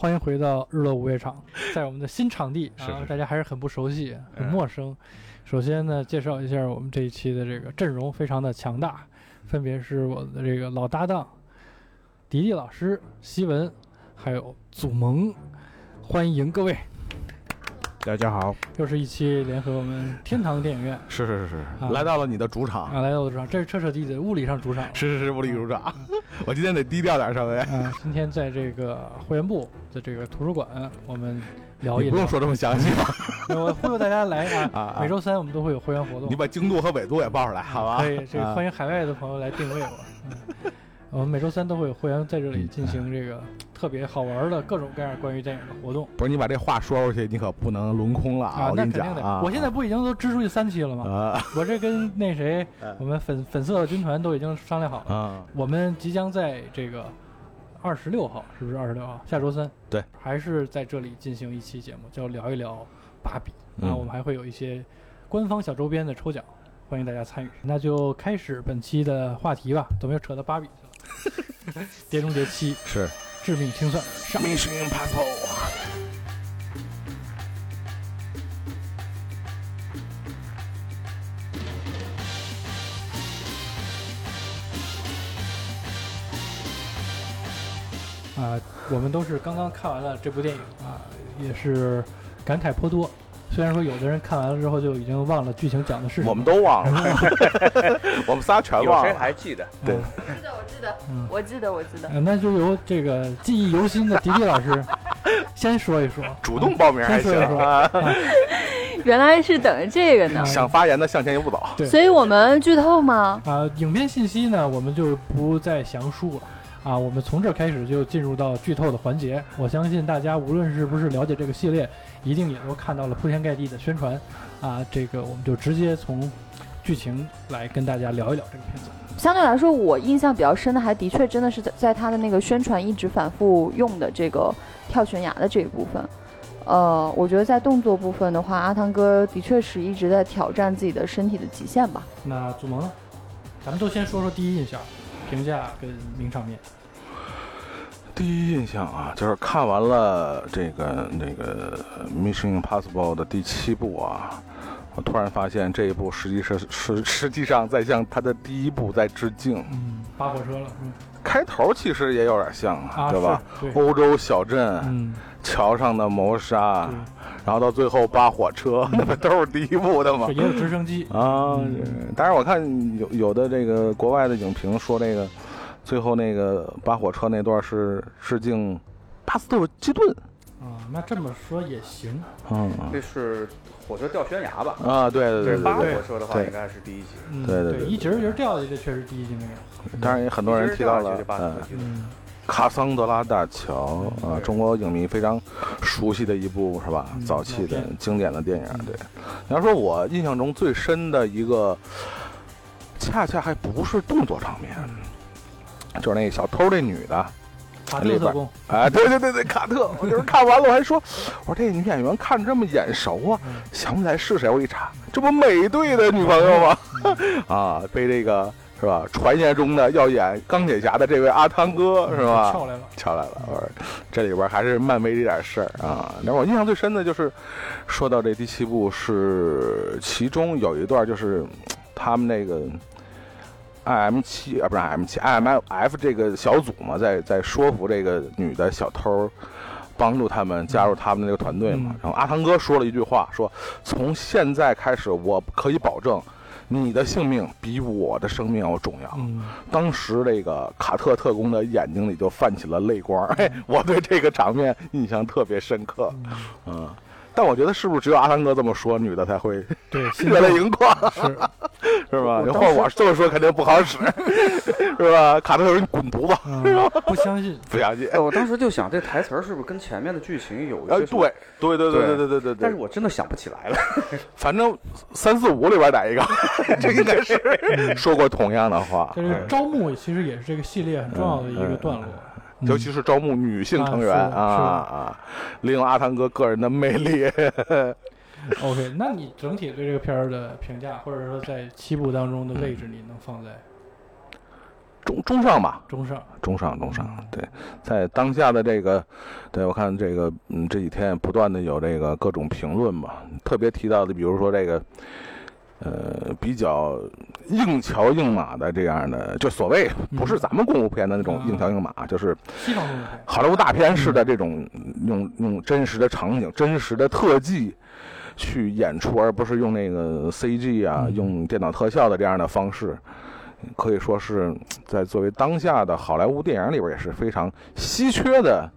欢迎回到日落午夜场，在我们的新场地啊，是是大家还是很不熟悉，很嗯陌生。首先呢，介绍一下我们这一期的这个阵容非常的强大，分别是我的这个老搭档迪迪老师、西文，还有祖萌，欢迎各位！大家好，又是一期联合我们天堂电影院是是是是，啊来到了你的主场，啊来到了主场，这是彻彻底底的物理上主场。是是是，物理主场。我今天得低调点，稍微。啊，今天在这个会员部的这个图书馆，我们聊一聊。不用说这么详细吧？我忽悠大家来啊！每周三我们都会有会员活动你，把经度和纬度也报出来，好吧？可以，这个啊欢迎海外的朋友来定位我。嗯，我们每周三都会有会员在这里进行这个特别好玩的各种各样关于电影的活动不是你把这话说出去，你可不能轮空了啊，我跟你那肯定的。讲啊，我现在不已经都支出去三期了吗？啊我这跟那谁 嗯，我们粉粉色军团都已经商量好了，啊，我们即将在这个二十六号，是不是二十六号？下周三，对，还是在这里进行一期节目，叫聊一聊芭比。那，嗯我们还会有一些官方小周边的抽奖，欢迎大家参与。那就开始本期的话题吧，怎么又扯到芭比去了？碟中谍七，是致命清算上。Mission Impossible。啊，我们都是刚刚看完了这部电影啊，也是感慨颇多。虽然说有的人看完了之后就已经忘了剧情讲的是什么，我们都忘了，我们仨全有谁忘了。还记得？对嗯记得，我记得，嗯我记得，我记得。呃那就由这个记忆犹新的迪迪老师 先说一说，主动报名还行先说一说啊，原来是等着这个呢，想发言的向前一步走。对所以我们剧透吗？啊，影片信息呢，我们就不再详述了。啊，我们从这儿开始就进入到剧透的环节。我相信大家无论是不是了解这个系列，一定也都看到了铺天盖地的宣传。啊，这个我们就直接从剧情来跟大家聊一聊这个片子。相对来说，我印象比较深的，还的确真的是在在他的那个宣传一直反复用的这个跳悬崖的这一部分。呃，我觉得在动作部分的话，阿汤哥的确是一直在挑战自己的身体的极限吧。那祖萌呢？咱们都先说说第一印象、评价跟名场面。第一印象啊，就是看完了这个那个《Mission Impossible》的第七部啊，我突然发现这一部实际是实实际上在向他的第一部在致敬。嗯，扒火车了，嗯开头其实也有点像，啊，对吧？对，欧洲小镇、嗯，桥上的谋杀，然后到最后扒火车，那不都是第一部的吗？也有直升机。啊嗯，是当然我看有有的这个国外的影评说那个最后那个扒火车那段是致敬巴斯特基顿。啊，那这么说也行。嗯这是火车掉悬崖吧？啊，对对对对扒对对火车的话，对应该是第一集。嗯，对对对一节一节掉下去，这确实第一集没有。当然也很多人提到了卡桑德拉大桥啊，中国影迷非常熟悉的一部是吧？嗯早期的经典的电影嗯。对，你要说我印象中最深的一个，恰恰还不是动作场面，就是那个小偷那女的，卡特特工。哎，对对对对，卡特，我就是看完了我还说，我说这女演员看着这么眼熟啊，嗯想不起来是谁，我一查，这不美队的女朋友吗？啊，被这个是吧？传言中的要演钢铁侠的这位阿汤哥是吧？跳来了。敲来了，我说这里边还是漫威这点事儿啊。那我印象最深的就是，说到这第七部是其中有一段就是他们那个 I M 七啊，不是 I M 七 I M F 这个小组嘛，在在说服这个女的小偷。帮助他们加入他们那个团队嘛，嗯然后阿汤哥说了一句话，说从现在开始，我可以保证，你的性命比我的生命要重要。嗯，当时这个卡特特工的眼睛里就泛起了泪光，哎，我对这个场面印象特别深刻，嗯。但我觉得是不是只有阿汤哥这么说女的才会对 热泪盈眶？是。是吧？要换我这么说肯定不好使 是吧？卡特人滚犊子不相信。不相信。我当时就想这台词是不是跟前面的剧情有一些对对对对对对对对但是我真的想不起来了。反正三四五里边哪一个这应该是说过同样的话。就是招募其实也是这个系列很重要的一个段落。尤其是招募女性成员啊啊啊，利用阿汤哥个人的魅力。OK，那你整体对这个片儿的评价，或者说在七部当中的位置，你能放在？中中上吧，中上，中上中上。对，在当下的这个，对我看这个，嗯，这几天不断的有这个各种评论嘛，特别提到的，比如说这个。呃，比较硬桥硬马的这样的，就所谓不是咱们功夫片的那种硬桥硬马，就是好莱坞大片式的这种用用真实的场景、真实的特技去演出，而不是用那个 CG 啊、用电脑特效的这样的方式，可以说是在作为当下的好莱坞电影里边也是非常稀缺的。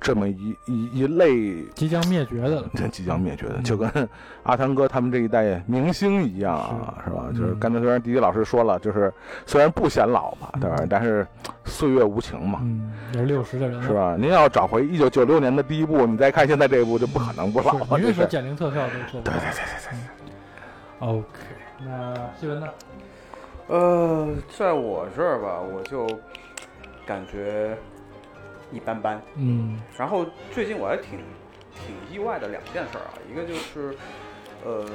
这么一一一类即将灭绝的，即将灭绝的，就跟阿汤哥他们这一代明星一样啊，是吧？就是刚才虽然迪迪老师说了，就是虽然不显老吧，对吧？但是岁月无情嘛，嗯，也是六十的人，是吧？您要找回一九九六年的第一部，你再看现在这一部，就不可能不老了。您说减龄特效都做对对对对对。OK，那新闻呢？呃，在我这儿吧，我就感觉。一般般，嗯，然后最近我还挺挺意外的两件事儿啊，一个就是，呃，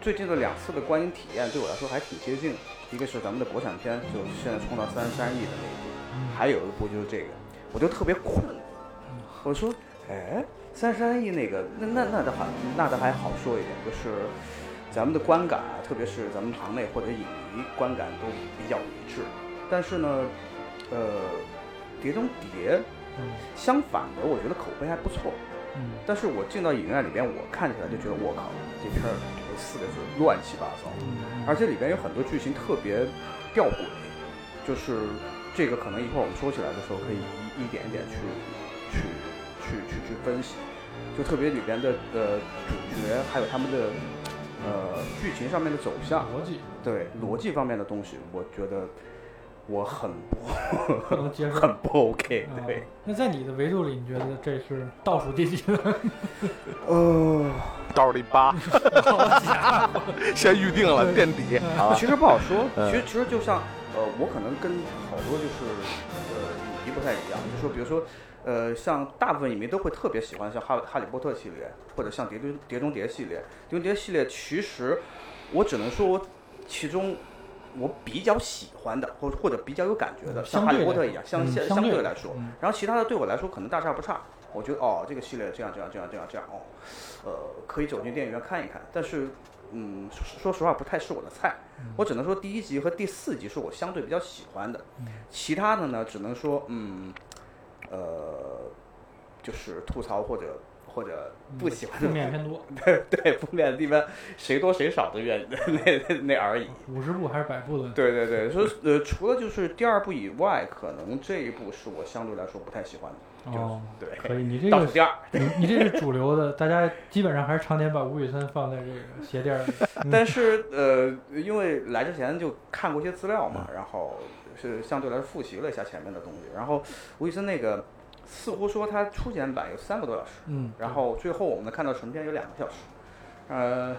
最近的两次的观影体验对我来说还挺接近，一个是咱们的国产片，就现在冲到三十三亿的那一部，还有一部就是这个，我就特别困，我说，哎，三十三亿那个，那那那的话，那倒还好说一点，就是咱们的观感，特别是咱们行内或者影迷观感都比较一致，但是呢，呃。碟中谍，相反的，我觉得口碑还不错。嗯，但是我进到影院里边，我看起来就觉得，我靠，这片儿四个字乱七八糟，而且里边有很多剧情特别吊诡，就是这个可能一会儿我们说起来的时候，可以一一点一点去去去去去分析，就特别里边的呃主角还有他们的呃剧情上面的走向。逻辑，对逻辑方面的东西，我觉得。我很不 能接受，很不 OK。对，那在你的维度里，你觉得这是倒数第几？呃，倒数第八。先预定了垫底。其实不好说。其实其实就像呃，我可能跟好多就是呃影迷不太一样，就说比如说呃，像大部分影迷都会特别喜欢像哈哈利波特系列，或者像碟中碟中谍系列。碟中谍系列其实我只能说其中。我比较喜欢的，或或者比较有感觉的，像哈利波特一样，相相相对来说，然后其他的对我来说可能大差不差。我觉得哦，这个系列这样这样这样这样这样哦，呃，可以走进电影院看一看。但是，嗯，说实话不太是我的菜。我只能说第一集和第四集是我相对比较喜欢的，其他的呢，只能说嗯，呃，就是吐槽或者。或者不喜欢负面偏多，对对，负面的地方谁多谁少的原 那那 那而已。五十部还是百部的？对对对，所以呃，除了就是第二部以外，可能这一部是我相对来说不太喜欢的。哦，对，可以，你这个第二，你你这是主流的，大家基本上还是常年把吴宇森放在这个鞋垫里。但是呃，因为来之前就看过一些资料嘛，然后是相对来说复习了一下前面的东西，然后吴宇森那个。似乎说它初剪版有三个多小时，嗯，然后最后我们能看到成片有两个小时，呃，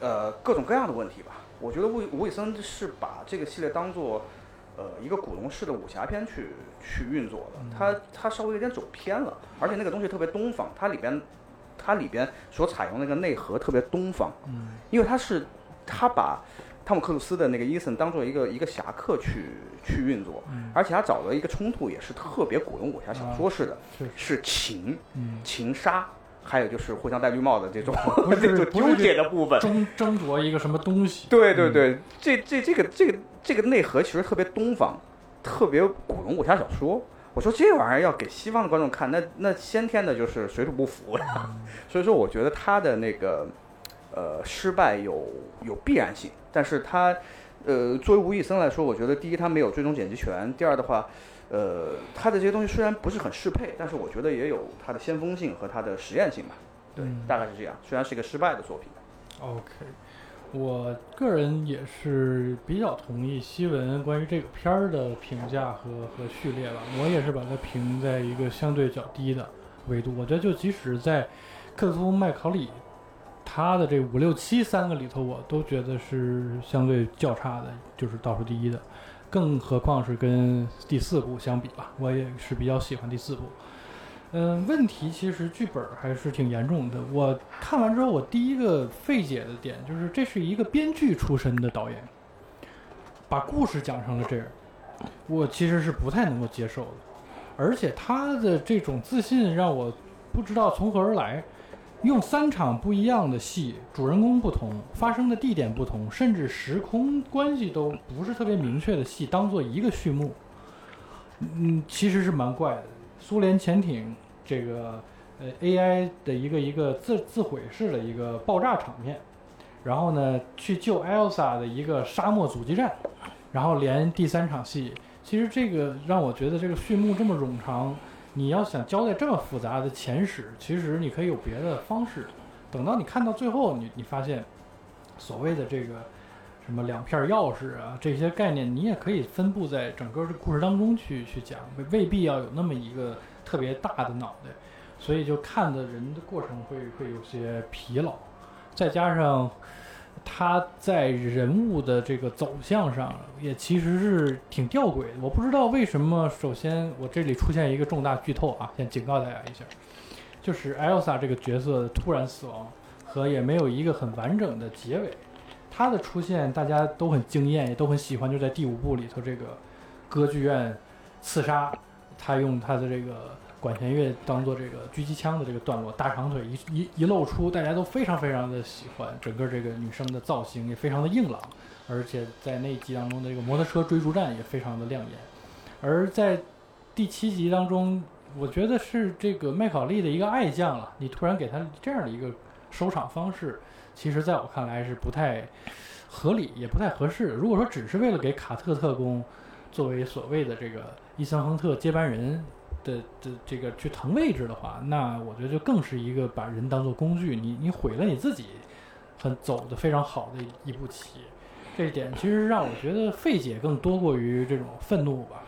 呃，各种各样的问题吧。我觉得吴吴宇森是把这个系列当做呃一个古龙式的武侠片去去运作的，他他稍微有点走偏了，而且那个东西特别东方，它里边它里边所采用那个内核特别东方，嗯，因为他是他把。汤姆克鲁斯的那个伊森当做一个一个侠客去去运作，而且他找的一个冲突也是特别古龙武侠小说式的，是情，情杀，还有就是互相戴绿帽的这种 这种纠结的部分，争争夺一个什么东西。对对对，这这这个这个这个内核其实特别东方，特别古龙武侠小说。我说这玩意儿要给西方的观众看，那那先天的就是水土不服呀。所以说，我觉得他的那个。呃，失败有有必然性，但是他，呃，作为吴宇森来说，我觉得第一他没有最终剪辑权，第二的话，呃，他的这些东西虽然不是很适配，但是我觉得也有它的先锋性和它的实验性吧。对，大概是这样。虽然是一个失败的作品。OK，我个人也是比较同意西文关于这个片儿的评价和和序列吧。我也是把它评在一个相对较低的维度。我觉得就即使在克苏麦考里。他的这五六七三个里头，我都觉得是相对较差的，就是倒数第一的，更何况是跟第四部相比吧，我也是比较喜欢第四部。嗯，问题其实剧本还是挺严重的。我看完之后，我第一个费解的点就是，这是一个编剧出身的导演，把故事讲成了这样，我其实是不太能够接受的，而且他的这种自信让我不知道从何而来。用三场不一样的戏，主人公不同，发生的地点不同，甚至时空关系都不是特别明确的戏，当做一个序幕，嗯，其实是蛮怪的。苏联潜艇这个呃 AI 的一个一个自自毁式的一个爆炸场面，然后呢去救 Elsa 的一个沙漠阻击战，然后连第三场戏，其实这个让我觉得这个序幕这么冗长。你要想交代这么复杂的前史，其实你可以有别的方式。等到你看到最后，你你发现，所谓的这个什么两片钥匙啊这些概念，你也可以分布在整个的故事当中去去讲，未必要有那么一个特别大的脑袋。所以就看的人的过程会会有些疲劳，再加上。他在人物的这个走向上也其实是挺吊诡的。我不知道为什么。首先，我这里出现一个重大剧透啊，先警告大家一下，就是艾 s a 这个角色突然死亡和也没有一个很完整的结尾。他的出现大家都很惊艳，也都很喜欢，就在第五部里头这个歌剧院刺杀，他用他的这个。管弦乐当做这个狙击枪的这个段落，大长腿一一一露出，大家都非常非常的喜欢。整个这个女生的造型也非常的硬朗，而且在那一集当中的这个摩托车追逐战也非常的亮眼。而在第七集当中，我觉得是这个麦考利的一个爱将了，你突然给他这样的一个收场方式，其实在我看来是不太合理，也不太合适。如果说只是为了给卡特特工作为所谓的这个伊森亨特接班人。的的这个去腾位置的话，那我觉得就更是一个把人当做工具，你你毁了你自己，很走的非常好的一步棋，这一点其实让我觉得费解更多过于这种愤怒吧。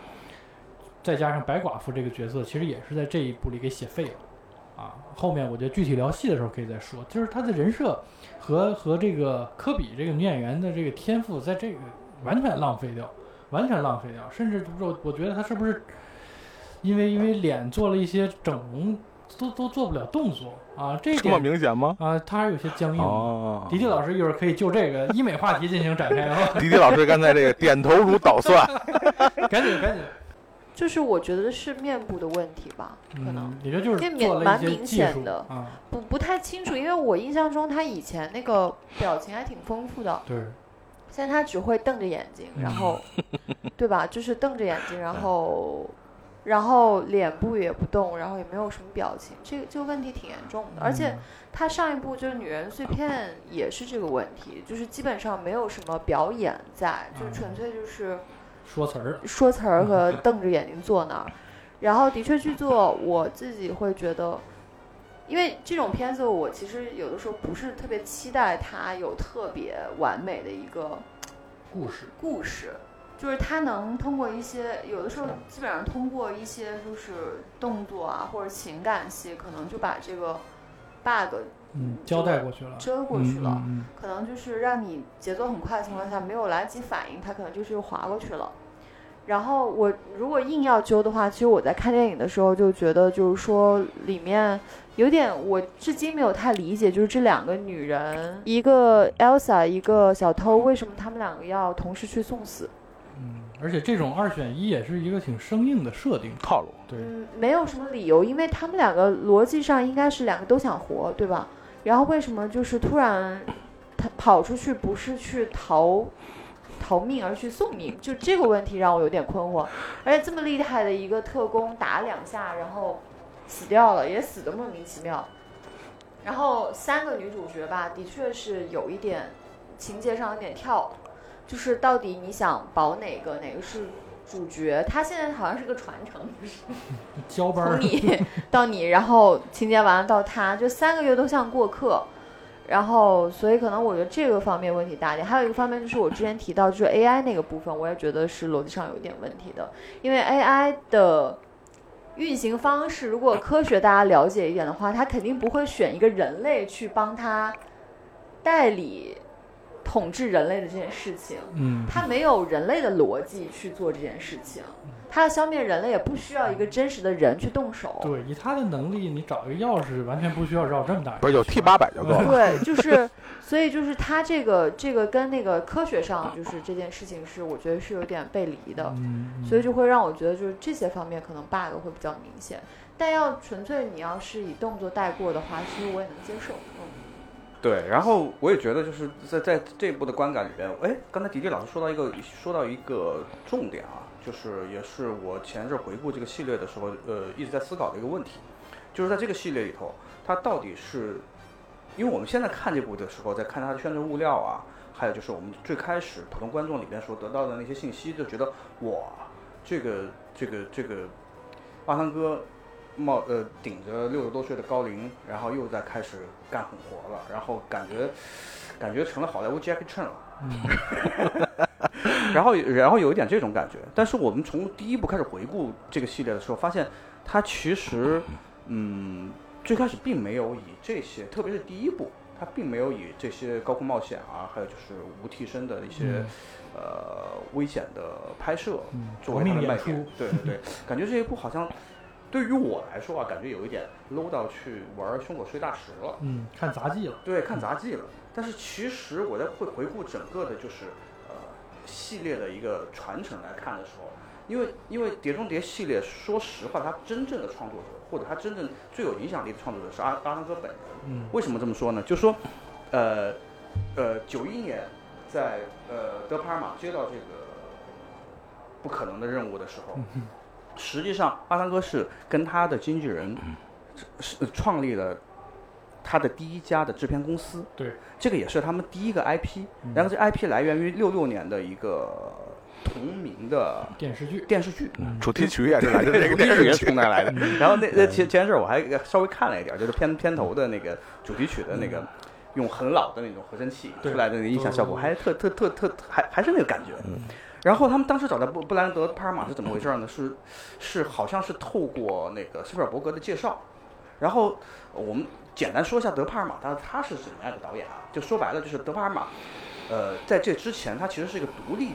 再加上白寡妇这个角色，其实也是在这一步里给写废了，啊，后面我觉得具体聊戏的时候可以再说。就是他的人设和和这个科比这个女演员的这个天赋，在这个完全浪费掉，完全浪费掉，甚至我我觉得他是不是？因为因为脸做了一些整容，都都做不了动作啊，这这么明显吗？啊，他还有些僵硬。哦，迪迪老师一会儿可以就这个医美话题进行展开啊。迪迪老师刚才这个点头如捣蒜，赶紧赶紧。就是我觉得是面部的问题吧，可能你这就是面蛮明显的，不不太清楚，因为我印象中他以前那个表情还挺丰富的。对。现在他只会瞪着眼睛，然后，对吧？就是瞪着眼睛，然后。然后脸部也不动，然后也没有什么表情，这个这个问题挺严重的。而且他上一部就是《女人碎片》也是这个问题，就是基本上没有什么表演在，就纯粹就是说词儿、说词儿和 瞪着眼睛坐那儿。然后的确剧作，我自己会觉得，因为这种片子我其实有的时候不是特别期待它有特别完美的一个故事故事。就是他能通过一些，有的时候基本上通过一些就是动作啊或者情感戏，可能就把这个 bug 嗯交代过去了，遮过去了，可能就是让你节奏很快的情况下没有来得及反应，他可能就是又划过去了。然后我如果硬要揪的话，其实我在看电影的时候就觉得，就是说里面有点我至今没有太理解，就是这两个女人，一个 Elsa，一个小偷，为什么他们两个要同时去送死？而且这种二选一也是一个挺生硬的设定套路，对，嗯，没有什么理由，因为他们两个逻辑上应该是两个都想活，对吧？然后为什么就是突然他跑出去不是去逃逃命，而去送命？就这个问题让我有点困惑。而且这么厉害的一个特工打两下然后死掉了，也死的莫名其妙。然后三个女主角吧，的确是有一点情节上有点跳。就是到底你想保哪个？哪个是主角？他现在好像是个传承，交班从你到你，然后情节完了到他，就三个月都像过客。然后，所以可能我觉得这个方面问题大点。还有一个方面就是我之前提到，就是 AI 那个部分，我也觉得是逻辑上有一点问题的。因为 AI 的运行方式，如果科学大家了解一点的话，他肯定不会选一个人类去帮他代理。统治人类的这件事情，嗯，他没有人类的逻辑去做这件事情，他要消灭人类也不需要一个真实的人去动手。对，以他的能力，你找一个钥匙，完全不需要绕这么大。不是有 T 八百就够了。对，就是，所以就是他这个这个跟那个科学上，就是这件事情是我觉得是有点背离的，所以就会让我觉得就是这些方面可能 bug 会比较明显。但要纯粹你要是以动作带过的话，其实我也能接受。对，然后我也觉得就是在在这一部的观感里边，哎，刚才迪迪老师说到一个说到一个重点啊，就是也是我前阵回顾这个系列的时候，呃，一直在思考的一个问题，就是在这个系列里头，它到底是，因为我们现在看这部的时候，在看它的宣传物料啊，还有就是我们最开始普通观众里边所得到的那些信息，就觉得哇，这个这个这个阿汤哥冒呃顶着六十多岁的高龄，然后又在开始干狠活了，然后感觉感觉成了好莱坞 Jackie Chan 了。然后 然后有一点这种感觉，但是我们从第一部开始回顾这个系列的时候，发现它其实嗯最开始并没有以这些，特别是第一部，它并没有以这些高空冒险啊，还有就是无替身的一些、嗯呃危险的拍摄嗯作为它的卖点出。对对对，感觉这一部好像对于我来说啊，感觉有一点 low 到去玩《胸口碎大石》了。嗯，看杂技了。对，看杂技了。但是其实我在会回顾整个的，就是呃系列的一个传承来看的时候，因为因为《碟中谍》系列，说实话，它真正的创作者或者它真正最有影响力的创作者是阿阿汤哥本人。嗯为什么这么说呢？就说，呃呃，九一年在呃德帕尔玛接到这个不可能的任务的时候，实际上阿汤哥是跟他的经纪人是是创立了他的第一家的制片公司。对，这个也是他们第一个 IP，嗯。然后这 IP 来源于六六年的一个同名的电视剧。电视剧。主题曲也是来自这个电视剧。从那来的。然后那那前前阵儿我还稍微看了一点儿，就是片片头的那个主题曲的那个用很老的那种合成器出来的那个音响效果，还特特特特还还是那个感觉。然后他们当时找到布布兰德·帕尔玛是怎么回事儿呢？是是好像是透过那个斯皮尔伯格的介绍，然后我们简单说一下德帕尔玛他他是怎么样的导演啊？就说白了就是德帕尔玛，呃，在这之前他其实是一个独立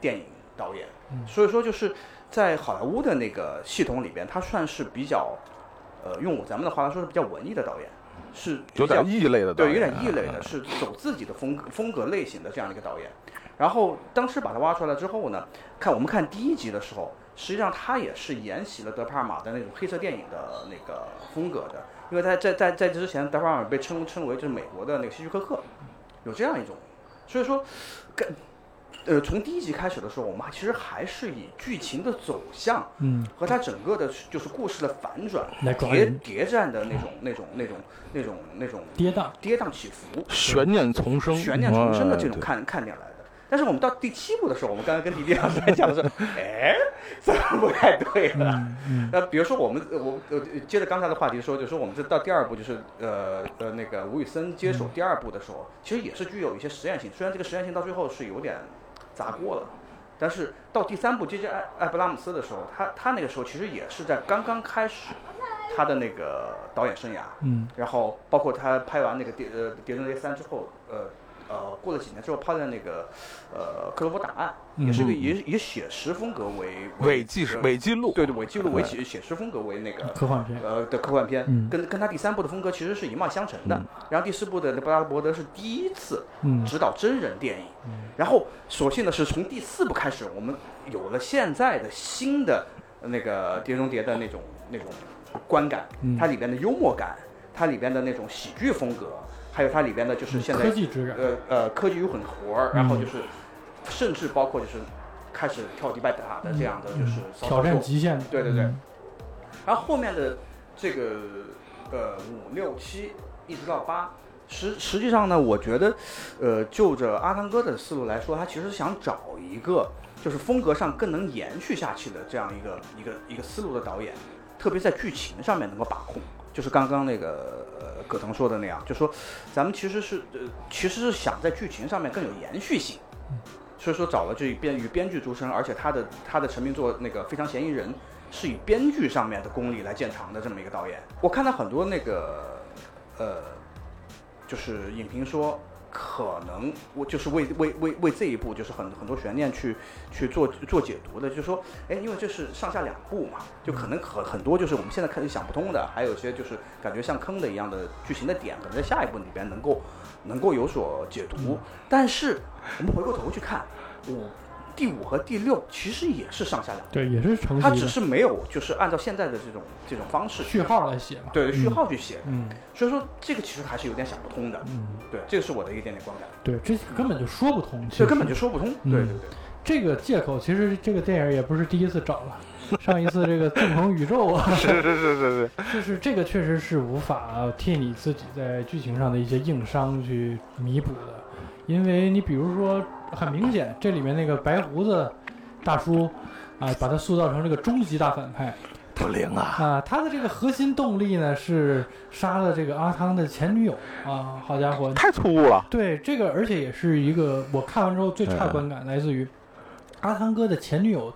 电影导演，所以说就是在好莱坞的那个系统里边，他算是比较，呃，用咱们的话来说是比较文艺的导演，是有点异类的导对，有点异类的，是走自己的风格风格类型的这样的一个导演。然后当时把他挖出来之后呢，看我们看第一集的时候，实际上他也是沿袭了德帕尔玛的那种黑色电影的那个风格的，因为在在在在这之前，德帕尔玛被称称为就是美国的那个希区柯克，有这样一种，所以说，跟呃从第一集开始的时候，我们还其实还是以剧情的走向嗯，和它整个的就是故事的反转来抓谍人谍战的那种那种那种那种那种跌宕。跌宕起伏、悬念丛生，悬念丛生的这种哎看看点来的。但是我们到第七部的时候，我们刚才跟迪迪老师在讲的时候，哎，怎么不太对了？嗯嗯那比如说我们呃我呃接着刚才的话题说，就说我们这到第二部就是呃呃那个吴宇森接手第二部的时候，其实也是具有一些实验性，虽然这个实验性到最后是有点砸锅了。但是到第三部接接艾艾布拉姆斯的时候，他他那个时候其实也是在刚刚开始他的那个导演生涯，嗯然后包括他拍完那个碟呃《碟中谍三》之后，呃呃，过了几年之后拍的那个呃《克罗伯档案》，也是个以以写实风格为伪纪实呃伪记录，对对伪记录为写写实风格为那个科幻片。呃的科幻片，嗯跟跟他第三部的风格其实是一脉相承的。然后第四部的布拉德伯德是第一次嗯指导真人电影，然后所幸的是从第四部开始，我们有了现在的新的那个《碟中谍》的那种那种观感，嗯它里边的幽默感，它里边的那种喜剧风格，还有它里边的就是现在科技。呃呃科技与混合，然后就是甚至包括就是开始跳迪拜塔的这样的就是嗯挑战极限。对对对嗯然后后面的这个呃五六七一直到八，实实际上呢，我觉得，呃，就着阿汤哥的思路来说，他其实想找一个就是风格上更能延续下去的这样一个一个一个思路的导演，特别在剧情上面能够把控。就是刚刚那个葛腾说的那样，就说咱们其实是呃其实是想在剧情上面更有延续性，所以说找了这编与编剧出身，而且他的他的成名作那个《非常嫌疑人》是以编剧上面的功力来见长的这么一个导演。我看到很多那个呃，就是影评说可能我就是为为为为这一步就是很很多悬念去去做做解读的，就是说，哎，因为这是上下两部嘛，就可能很很多就是我们现在看就想不通的，还有一些就是感觉像坑的一样的剧情的点，可能在下一部里边能够能够有所解读。但是我们回过头去看我。第五和第六其实也是上下两，对，也是承袭它只是没有就是按照现在的这种这种方式序号来写嘛。对序嗯号去写，嗯。所以说这个其实还是有点想不通的。嗯，对，这个是我的一点点观感，对，这根本就说不通，这根本就说不通。嗯。对对对，这个借口，其实这个电影也不是第一次找了。上一次这个纵横宇宙啊，是是是是是，就是这个确实是无法替你自己在剧情上的一些硬伤去弥补的，因为你比如说，很明显这里面那个白胡子大叔啊，把他塑造成这个终极大反派不灵啊！啊，他的这个核心动力呢是杀了这个阿汤的前女友啊，好家伙，太突兀了。对这个，而且也是一个我看完之后最差观感，来自于阿汤哥的前女友。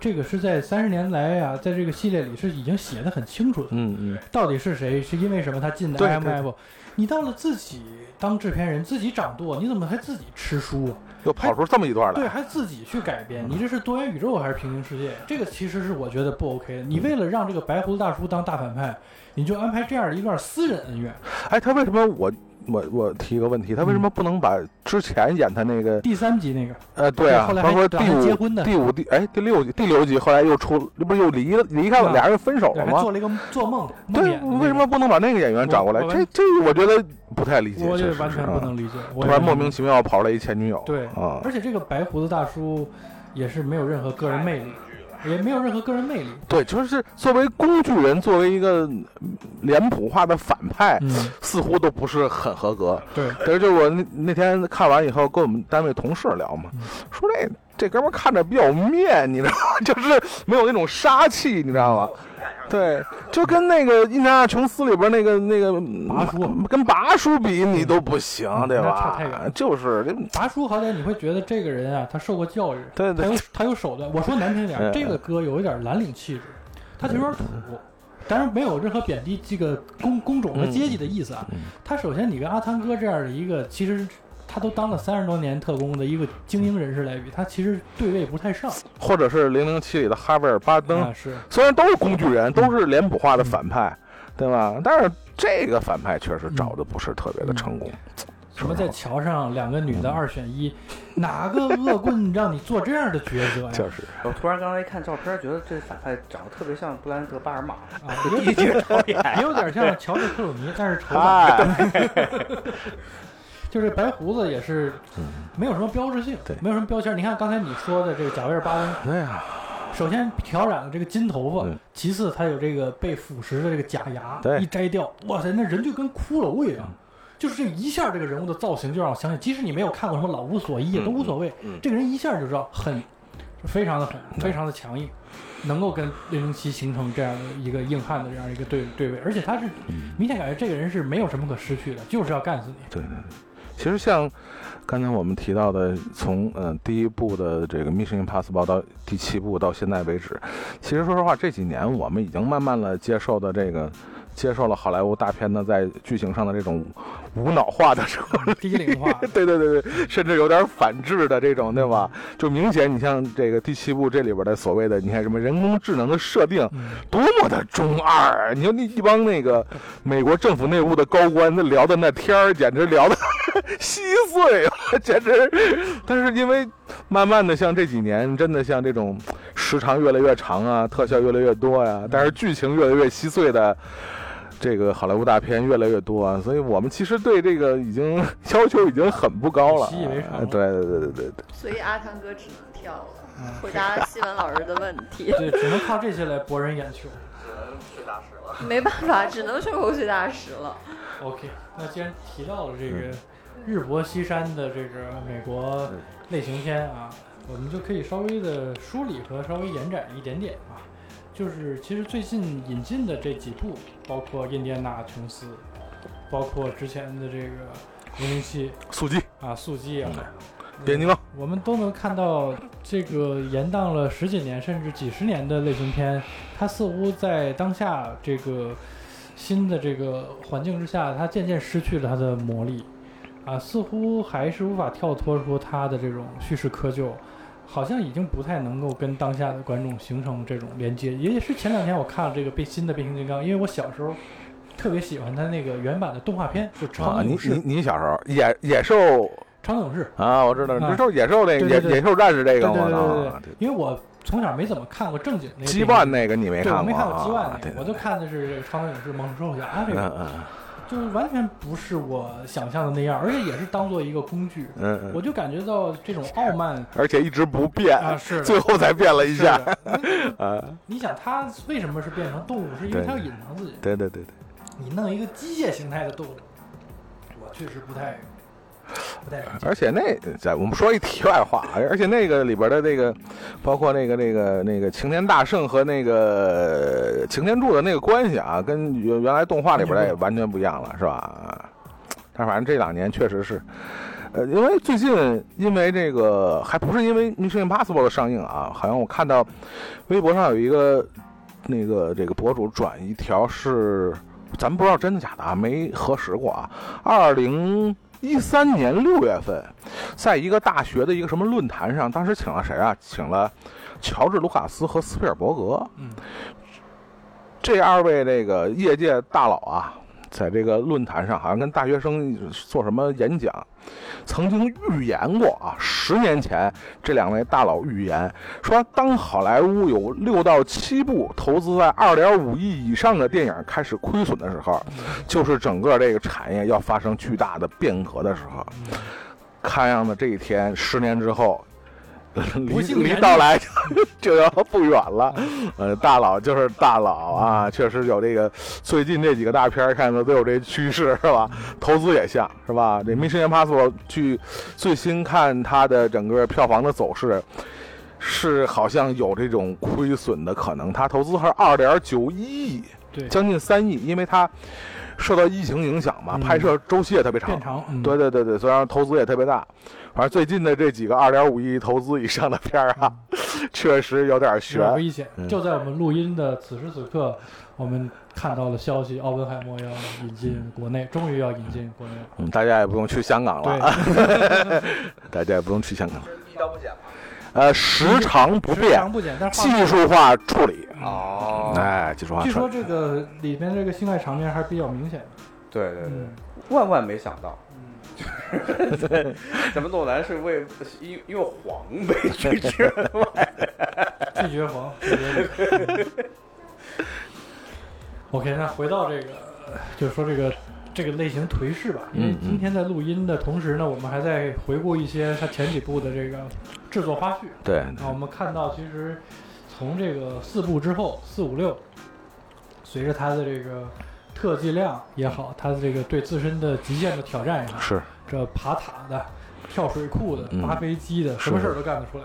这个是在三十年来啊、在这个系列里是已经写的很清楚的，嗯嗯，到底是谁，是因为什么他进的 IMF？你到了自己当制片人，自己掌舵，你怎么还自己吃书啊？又跑出这么一段来对，还自己去改编，你这是多元宇宙还是平行世界？这个其实是我觉得不 OK 的。你为了让这个白胡子大叔当大反派，你就安排这样的一段私人恩怨。哎，他为什么我我我提一个问题，他为什么不能把之前演他那个第三集那个，呃对啊，后来包括第五婚的。第五第哎第六集第六集后来又出，这不是又离了离开了，啊。俩人分手，了吗？做？了一个做梦梦对，为什么不能把那个演员找过来？我这这我觉得不太理解，我实完全不能理解，我突然莫名其妙跑来一前女友，对啊，而且这个白胡子大叔也是没有任何个人魅力，也没有任何个人魅力。对，就是作为工具人，作为一个嗯脸谱化的反派，嗯，似乎都不是很合格。对，但是就我那那天看完以后，跟我们单位同事聊嘛，嗯说这这哥们儿看着比较面，你知道吗？就是没有那种杀气，你知道吗？对，就跟那个《印第安纳琼斯》里边那个那个拔叔跟拔叔比，你都不行，对吧差吧太远了？就是拔叔好歹你会觉得这个人啊，他受过教育，对对他有他有手段。我说难听点这个哥有一点蓝领气质，他就有点土。当然没有任何贬低这个工工种和阶级的意思啊。嗯他首先你跟阿汤哥这样的一个，其实他都当了三十多年特工的一个精英人士来比，他其实对位不太上。或者是《零零七》里的哈维尔巴登，啊，是虽然都是工具人，都是脸谱化的反派，对吧？但是这个反派确实找的不是特别的成功。什么在桥上两个女的二选一，哪个恶棍让你做这样的抉择呀？就是，我突然刚才一看照片，觉得这反派长得特别像布兰德·巴尔玛，啊，就第一集的导演。也有点像乔治克鲁尼，但是丑 就是白胡子也是没有什么标志性，对没有什么标签。你看刚才你说的这个贾维尔巴恩，对呀，首先挑染了这个金头发嗯，其次他有这个被腐蚀的这个假牙，对一摘掉，哇塞，那人就跟骷髅一样。就是这一下，这个人物的造型就让我想起，即使你没有看过什么老无所依，也都无所谓。嗯这个人一下就知道很，非常的狠，非常的强硬，能够跟零零七形成这样的一个硬汉的这样一个对对位，而且他是嗯明显感觉这个人是没有什么可失去的，就是要干死你。对对对。其实像刚才我们提到的，从呃第一部的这个《Mission Impossible》到第七部到现在为止，其实说实话，这几年我们已经慢慢的接受的这个。接受了好莱坞大片的在剧情上的这种无脑化的这种 低龄化，对对对对，甚至有点反制的这种，对吧？就明显，你像这个第七部这里边的所谓的，你看什么人工智能的设定，嗯，多么的中二啊！你说那一帮那个 美国政府内部的高官，那聊的那天儿，简直聊的稀碎啊，简直。但是因为慢慢的，像这几年，真的像这种时长越来越长啊，特效越来越多呀、但是剧情越来越稀碎的。这个好莱坞大片越来越多啊，所以我们其实对这个已经 要求已经很不高了。习以为常对对对对对对。所以阿汤哥只能跳了，嗯回答了西文老师的问题。对，只能靠这些来博人眼球。只能去大师了没办法，只能说口水大师了。OK，那既然提到了这个日薄西山的这个美国类型片啊，我们就可以稍微的梳理和稍微延展一点点啊。就是其实最近引进的这几部，包括《印第安纳琼斯》，包括之前的这个《零零七速激，》啊，《速激》啊，变形金刚，我们都能看到这个延宕了十几年甚至几十年的类型片，它似乎在当下这个新的这个环境之下，它渐渐失去了它的魔力。啊，似乎还是无法跳脱出它的这种叙事窠臼，好像已经不太能够跟当下的观众形成这种连接。也是前两天我看了这个变新的变形金刚，因为我小时候特别喜欢它那个原版的动画片，就超啊，你能勇士，你你小时候野野兽。超能勇士。啊，我知道，啊。这就是野兽那个野野兽战士这个对对我对对，对，因为我从小没怎么看过正经那个鸡变形万那个你没对，我看过没看过鸡万那个，我就看的是这个超能勇士猛兽兽侠这嗯个，嗯就是完全不是我想象的那样，而且也是当做一个工具，嗯嗯，我就感觉到这种傲慢而且一直不变，啊，是最后才变了一下 啊！你想它为什么是变成动物？是因为它要隐藏自己。对对对对，你弄一个机械形态的动物，我确实不太。对而且那在我们说一题外话，而且那个里边的那个，包括那个那个那个擎天大圣和那个擎天柱的那个关系啊，跟原原来动画里边的也完全不一样了，是吧？但反正这两年确实是。呃，因为最近，因为这个还不是因为《Mission Impossible》的上映啊，好像我看到微博上有一个那个这个博主转一条是，咱们不知道真的假的啊，没核实过啊。二零一三年六月份，在一个大学的一个什么论坛上，当时请了谁啊？请了乔治·卢卡斯和斯皮尔伯格嗯，这二位这个业界大佬啊，在这个论坛上好像跟大学生做什么演讲，曾经预言过啊，十年前这两位大佬预言说，当好莱坞有六到七部投资在二点五亿以上的电影开始亏损的时候，就是整个这个产业要发生巨大的变革的时候。看样子这一天，十年之后，离不幸离到来就 就要不远了。呃，大佬就是大佬啊，确实有这个。最近这几个大片儿看着都有这趋势，是吧？投资也像是吧？这《Mission Impossible》据最新看它的整个票房的走势，是好像有这种亏损的可能。它投资是二点九一亿，对，将近三亿，因为它受到疫情影响嘛，嗯拍摄周期也特别长。长，嗯对对对对，虽然投资也特别大，反正最近的这几个二点五亿投资以上的片儿啊，确实有点悬。危险嗯。就在我们录音的此时此刻，我们看到了消息，奥本海默要引进国内，终于要引进国内了。嗯，大家也不用去香港了，大家也不用去香港。一刀不剪。呃，时长不时变，长不减，但是技术化处理。哦哎，据说据说。这个里边这个性爱场面还是比较明显的。对对对嗯，万万没想到，嗯，咱们诺兰是为因因为黄被拒绝了嘛。拒绝黄，拒绝。OK，那回到这个，就是说这个这个类型颓势吧。因为今天在录音的同时呢，我们还在回顾一些他前几部的这个制作花絮。对，啊，我们看到其实从这个四部之后，四五六，随着他的这个特技量也好，他的这个对自身的极限的挑战也好，是这爬塔的、跳水库的、嗯扒飞机的，是什么事儿都干得出来。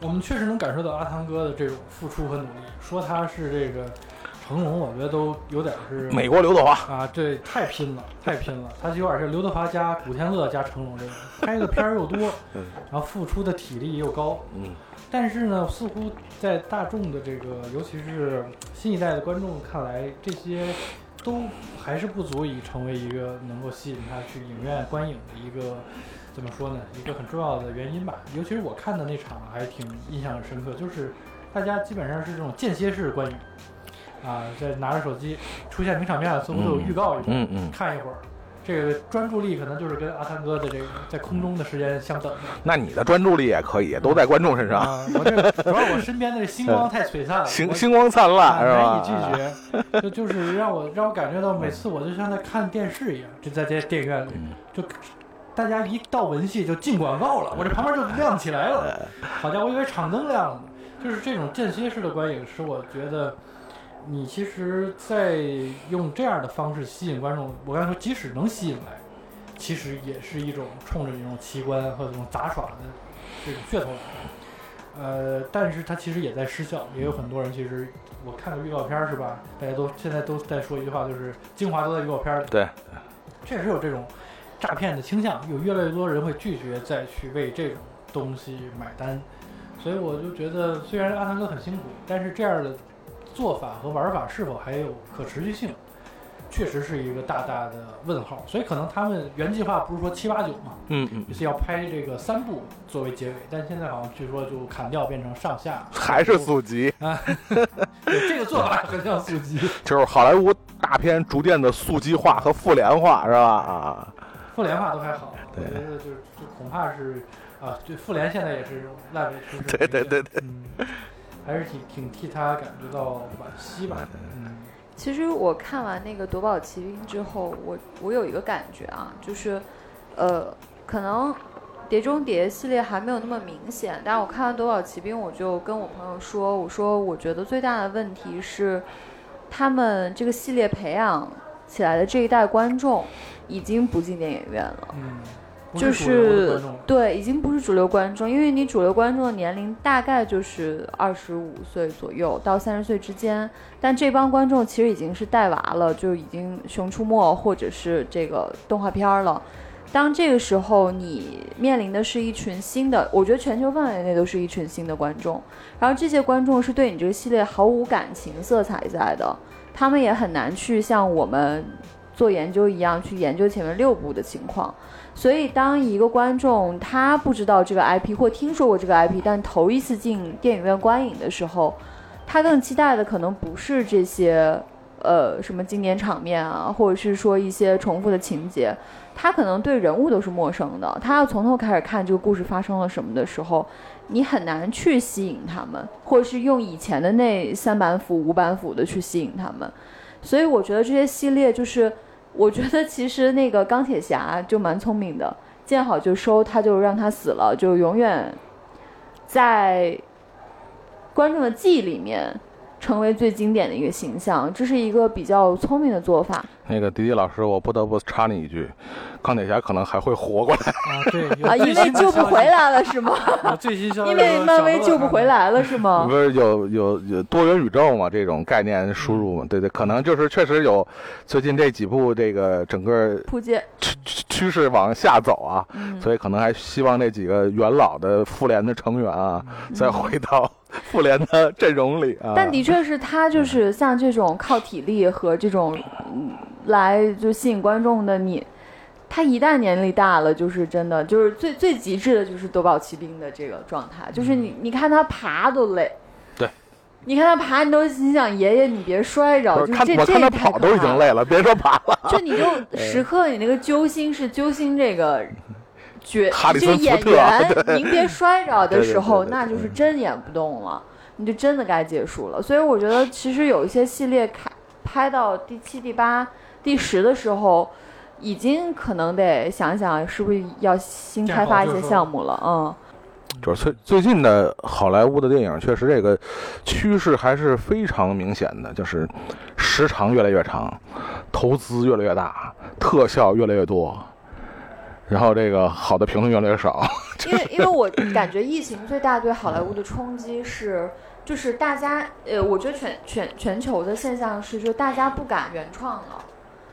我们确实能感受到阿汤哥的这种付出和努力。说他是这个成龙，我觉得都有点是美国刘德华。啊，对，太拼了，太拼了。他有点是刘德华加古天乐加成龙这种，拍的片儿又多，嗯然后付出的体力又高。嗯，但是呢，似乎在大众的这个，尤其是新一代的观众看来，这些都还是不足以成为一个能够吸引他去影院观影的一个怎么说呢？一个很重要的原因吧。尤其是我看的那场还挺印象深刻，就是大家基本上是这种间歇式观影，啊，这拿着手机出现名场面了，似乎都有预告一般，嗯嗯，看一会儿。这个专注力可能就是跟阿汤哥的这个在空中的时间相等的。那你的专注力也可以，都在观众身上，啊，我这主要我身边的星光太璀璨了，星星光灿烂是吧？难以拒绝，就就是让我让我感觉到每次我就像在看电视一样，就在这电影院里，嗯就大家一到文戏就进广告了，我这旁边就亮起来了，好家伙，我以为场灯亮了呢。就是这种间歇式的观影，使我觉得你其实，在用这样的方式吸引观众，我刚才说即使能吸引来，其实也是一种冲着这种奇观和这种杂耍的这种噱头来的。呃，但是它其实也在失效，也有很多人其实我看个预告片儿是吧？大家都现在都在说一句话，就是精华都在预告片儿里。对，确实有这种诈骗的倾向，有越来越多人会拒绝再去为这种东西买单。所以我就觉得，虽然阿汤哥很辛苦，但是这样的做法和玩法是否还有可持续性？确实是一个大大的问号。所以可能他们原计划不是说七八九嘛，嗯嗯，就是要拍这个三部作为结尾，但现在好像据说就砍掉变成上下，还是速集，啊，对这个做法很像速集。就是好莱坞大片逐渐的速激化和复联化，是吧？啊，复联化都还好，我对觉得就是就恐怕是啊，对复联现在也是烂尾趋势。对对对对，嗯，还是挺挺替他感觉到惋惜吧。嗯，其实我看完那个《夺宝奇兵》之后，我我有一个感觉啊，就是，呃，可能《碟中谍》系列还没有那么明显，但是我看完《夺宝奇兵》，我就跟我朋友说，我说我觉得最大的问题是，他们这个系列培养起来的这一代观众已经不进电影院了。嗯，不就是对，已经不是主流观众，因为你主流观众的年龄大概就是二十五岁左右到三十岁之间，但这帮观众其实已经是带娃了，就已经《熊出没》或者是这个动画片儿了。当这个时候，你面临的是一群新的，我觉得全球范围内都是一群新的观众，然后这些观众是对你这个系列毫无感情色彩在的，他们也很难去像我们做研究一样去研究前面六部的情况。所以，当一个观众他不知道这个 IP 或听说过这个 IP，但头一次进电影院观影的时候，他更期待的可能不是这些呃什么经典场面啊，或者是说一些重复的情节，他可能对人物都是陌生的。他要从头开始看这个故事发生了什么的时候，你很难去吸引他们，或者是用以前的那三板斧、五板斧的去吸引他们。所以，我觉得这些系列就是。我觉得其实那个钢铁侠就蛮聪明的，见好就收，他就让他死了，就永远在观众的记忆里面成为最经典的一个形象，这是一个比较聪明的做法。那个迪迪老师，我不得不插你一句，钢铁侠可能还会活过来。啊，对，啊，因为救不回，来了是吗？有最新消息因为漫威救不回。来了是吗不？是有有有多元宇宙嘛？这种概念输入嘛？对对，可能就是确实有最近这几部这个整个扑街，趋趋趋势往下走啊，嗯，所以可能还希望这几个元老的复联的成员啊，再回到复联的阵容里啊。但的确是他就是像这种靠体力和这种嗯来就吸引观众的你。他一旦年龄大了，就是真的，就是最最极致的，就是夺宝奇兵的这个状态，就是你你看他爬都累，对，你看他爬，你都心想爷爷你别摔着，就是这看我看他这都已经累了，别说爬了。就你就 时刻你那个揪心是揪心这个角 哈里这个演员，您别摔着的时候，那就是真演不动了，你就真的该结束了。所以我觉得其实有一些系列开拍到第七、第八、第十的时候。已经可能得想想是不是要新开发一些项目了，嗯，就是最最近的好莱坞的电影，确实这个趋势还是非常明显的，就是时长越来越长，投资越来越大，特效越来越多，然后这个好的评论越来越少。因为因为我感觉疫情最大对好莱坞的冲击是，就是大家呃，我觉得全全全球的现象是，就大家不敢原创了。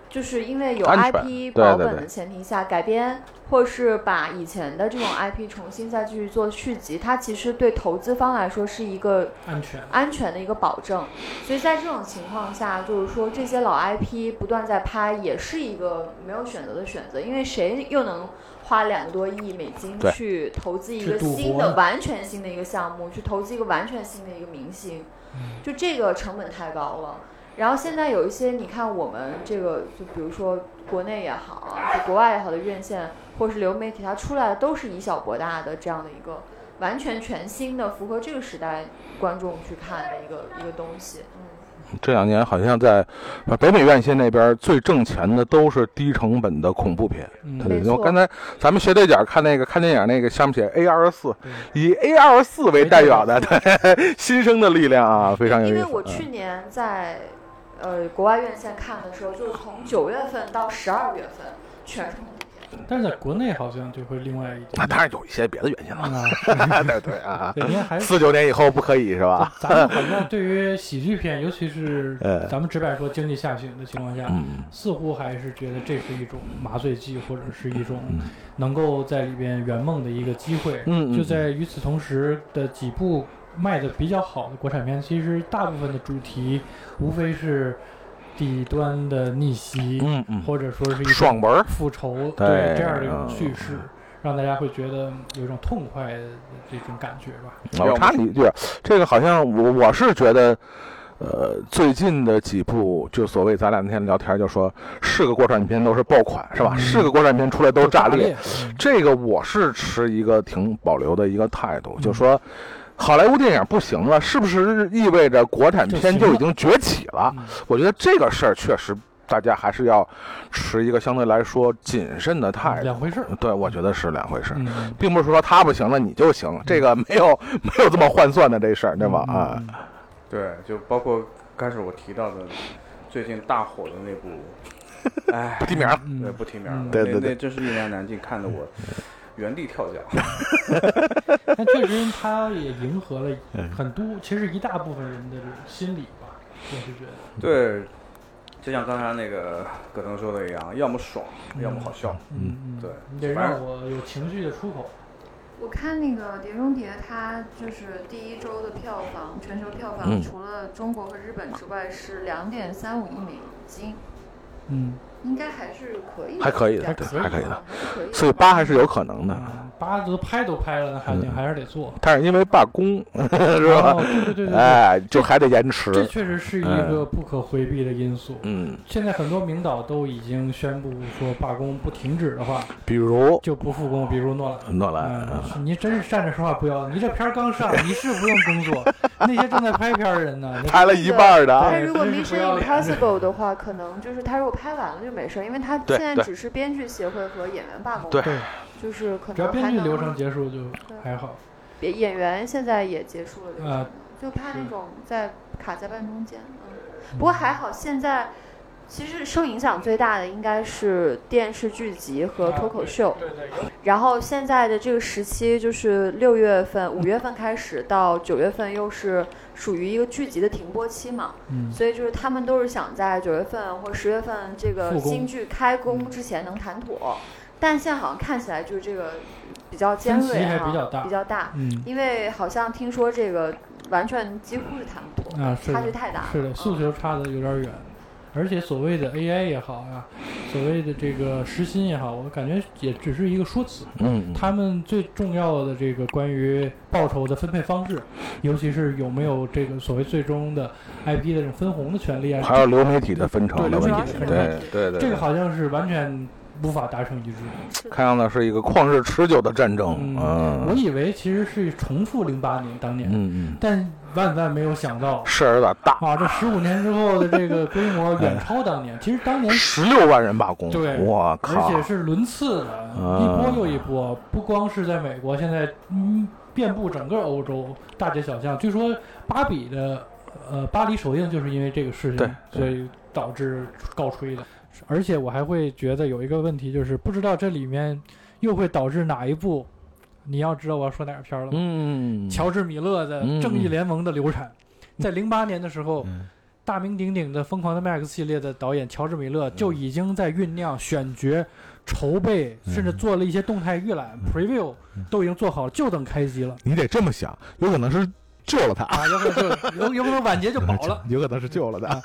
就是因为有 IP 保本的前提下，改编或是把以前的这种 IP 重新再继续做续集，它其实对投资方来说是一个安全，安全的一个保证。所以在这种情况下，就是说这些老 IP 不断在拍，也是一个没有选择的选择，因为谁又能花两个多亿美金去投资一个新的、完全新的一个项目，去投资一个完全新的一个明星，嗯就这个成本太高了。然后现在有一些，你看我们这个，就比如说国内也好啊，就国外也好的院线，或者是流媒体，它出来的都是以小博大的这样的一个完全全新的、符合这个时代观众去看的一个一个东西。嗯，这两年好像在呃北美院线那边最挣钱的都是低成本的恐怖片。嗯，对对，没错我刚才咱们斜对角看那个看电影那个下面写 A 二十四，以 A 二十四为代表的，对 新生的力量啊，非常有意思。因为我嗯去年在呃国外院线看的时候，就是从九月份到十二月份全是恐怖片。但是在国内好像就会另外一点。那当然有一些别的原因了，啊，对对啊，对，因为还四九年以后不可以是吧？咱们好像对于喜剧片，尤其是呃咱们直白说经济下行的情况下，嗯似乎还是觉得这是一种麻醉剂，或者是一种嗯能够在里边圆梦的一个机会。嗯嗯就在与此同时的几部卖的比较好的国产片，其实大部分的主题无非是底端的逆袭，嗯嗯，或者说是一种爽文，复仇，对对这样的一种嗯叙事，让大家会觉得有一种痛快的这种感觉吧。我插你一句，这个好像我我是觉得，呃，最近的几部就所谓咱俩那天聊天就说是个国产片都是爆款是吧？嗯是个国产片出来都是炸裂，，嗯这个我是持一个挺保留的一个态度，嗯就说。好莱坞电影不行了，是不是意味着国产片就已经崛起了？嗯。我觉得这个事儿确实，大家还是要持一个相对来说谨慎的态度。两回事儿。对，我觉得是两回事儿，并不是说他不行了你就行，这个没有 没有这么换算的这事儿，对吧？嗯啊，嗯。对，就包括开始我提到的最近大火的那部，哎，不提名儿，嗯。对，不提名儿了，嗯。对对对那那真是一言难尽，看得我原地跳脚。但确实他也迎合了嗯很多，其实一大部分人的这种心理吧，我是觉得。对，就像刚才那个葛腾说的一样，要么爽，要么好笑。嗯嗯，对你得让我有情绪的出口。我看那个《碟中谍》，它就是第一周的票房，全球票嗯房除了中国和日本之外是两点三五亿美金，嗯，应该还是可以的，还可以的对还可以的。所以八还是有可能的，嗯八都拍都拍了，那肯定嗯还是得做，但是因为罢工，是吧？哦对对对哎，就还得延迟。这确实是一个不可回避的因素。嗯，现在很多名导都已经宣布说罢工不停止的话比如就不复工，比如诺兰。诺兰，你真是站着说话不腰疼，你这片儿刚上，你是不用工作。那些正在拍片儿的人呢，拍了一半的啊他如果 Mission Impossible 的话，可能就是他如果拍完了就没事儿，因为他现在只是编剧协会和演员罢工，对对，就是可只要能编剧流程结束就还好。别演员现在也结束了流程，呃就怕那种在卡在半中间。嗯，不过还好，现在其实受影响最大的应该是电视剧集和脱口秀。对对，然后现在的这个时期就是六月份、五月份开始到九月份，又是属于一个剧集的停播期嘛，嗯，所以就是他们都是想在九月份或十月份这个新剧开工之前能谈妥，但现在好像看起来就是这个比较尖锐比较大。比较大，嗯。因为好像听说这个完全几乎是谈不妥，啊差距太大了。是的，诉求差的有点远，而且所谓的 AI 也好啊、所谓的这个时薪也好，我感觉也只是一个说辞。嗯，他们最重要的这个关于报酬的分配方式，尤其是有没有这个所谓最终的 IP 的这种分红的权利啊，还有流媒体的分成对的问题流媒体的，分对成对对，这个好像是完全无法达成一致。看样子是一个旷日持久的战争，嗯，我嗯以为其实是重复零八年当年，嗯嗯，但万万没有想到事儿有点大，啊，这十五年之后的这个规模远超当年。其实当年十六万人罢工，对我而，且是轮次的，啊一波又一波，不光是在美国，现在嗯遍布整个欧洲大街小巷。据说芭比的呃巴黎首映就是因为这个事情，所以导致告吹的。而且我还会觉得有一个问题，就是不知道这里面又会导致哪一部。你要知道我要说哪个片儿了吗？嗯，乔治米勒的嗯《正义联盟》的流产，在零八年的时候，嗯。大名鼎鼎的《疯狂的麦克》系列的导演乔治米勒就已经在酝酿、选角、筹备，嗯。甚至做了一些动态预览、preview，都已经做好了，就等开机了。你得这么想，有可能是救了他，啊！有可能就有有可能晚节就保了，有可能是救了他，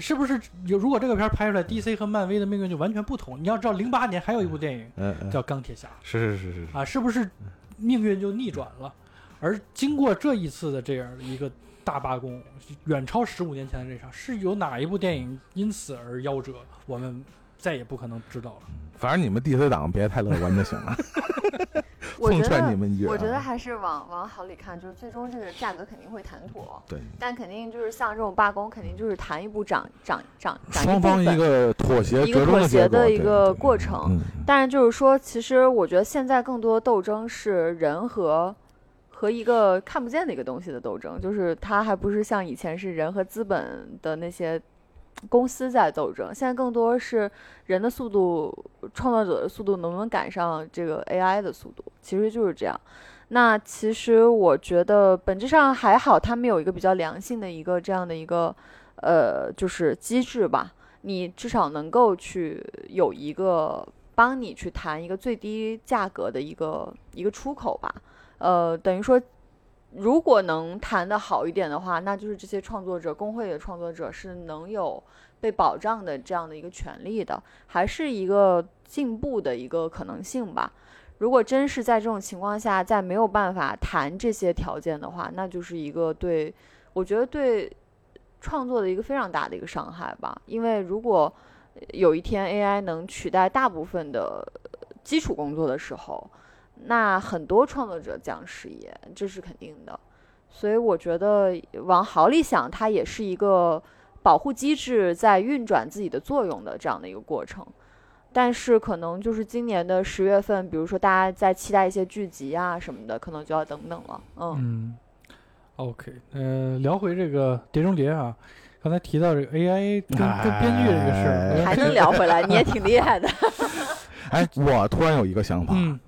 是不是？有如果这个片儿拍出来，DC 和漫威的命运就完全不同。你要知道，零八年还有一部电影嗯嗯，叫《钢铁侠是是是是》，啊，是不是命运就逆转了？而经过这一次的这样的一个大罢工，远超十五年前的这场，是有哪一部电影因此而夭折？我们再也不可能知道了。反正你们 DC 党别太乐观就行了，我觉奉劝你得，们一句啊，我觉得还是往往好里看，就是最终这个价格肯定会谈妥，对。但肯定就是像这种罢工，肯定就是谈一步涨涨涨涨双方一个妥协、一个妥协的一个过程。嗯，但是就是说，其实我觉得现在更多斗争是人和和一个看不见的一个东西的斗争，就是它还不是像以前是人和资本的那些公司在斗争，现在更多是人的速度、创造者的速度能不能赶上这个 AI 的速度，其实就是这样。那其实我觉得本质上还好，他们有一个比较良性的一个这样的一个呃，就是机制吧。你至少能够去有一个帮你去谈一个最低价格的一个一个出口吧。呃，等于说如果能谈得好一点的话，那就是这些创作者、工会的创作者是能有被保障的这样的一个权利的，还是一个进步的一个可能性吧。如果真是在这种情况下，在没有办法谈这些条件的话，那就是一个对我觉得对创作的一个非常大的一个伤害吧。因为如果有一天 AI 能取代大部分的基础工作的时候，那很多创作者将失业，这是肯定的。所以我觉得往好里想，它也是一个保护机制在运转自己的作用的这样的一个过程。但是可能就是今年的十月份，比如说大家在期待一些剧集啊什么的，可能就要等等了。嗯嗯，OK，呃，聊回这个《碟中谍》啊，刚才提到这个 AI 跟跟编剧这个事儿，我还能聊回来，你也挺厉害的。哎，我突然有一个想法，嗯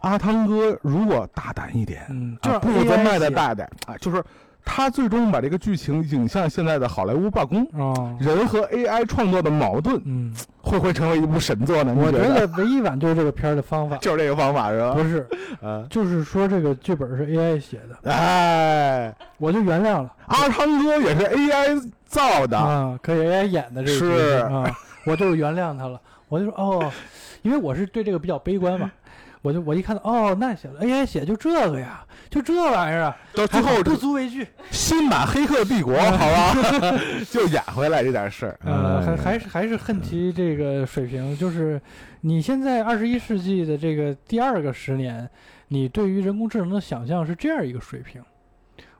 阿汤哥如果大胆一点，嗯，啊，不如咱卖的大点啊，就是他最终把这个剧情引向现在的好莱坞罢工，啊，人和 AI 创作的矛盾，嗯，会不会成为一部神作呢？觉我觉得唯一挽救这个片儿的方法。就是这个方法是吧？不是，啊，就是说这个剧本是 AI 写的，哎，我就原谅了。阿汤哥也是 AI 造的，啊，可以 AI 演的这个是。啊，我就原谅他了，我就说哦，因为我是对这个比较悲观嘛。我就我一看到哦，那写了，AI 写就这个呀，就这玩意儿啊，到最后不足为惧。新版《黑客帝国》好吧，就演回来这点事儿，呃，还哎还是还是恨其这个水平，就是你现在二十一世纪的这个第二个十年，你对于人工智能的想象是这样一个水平，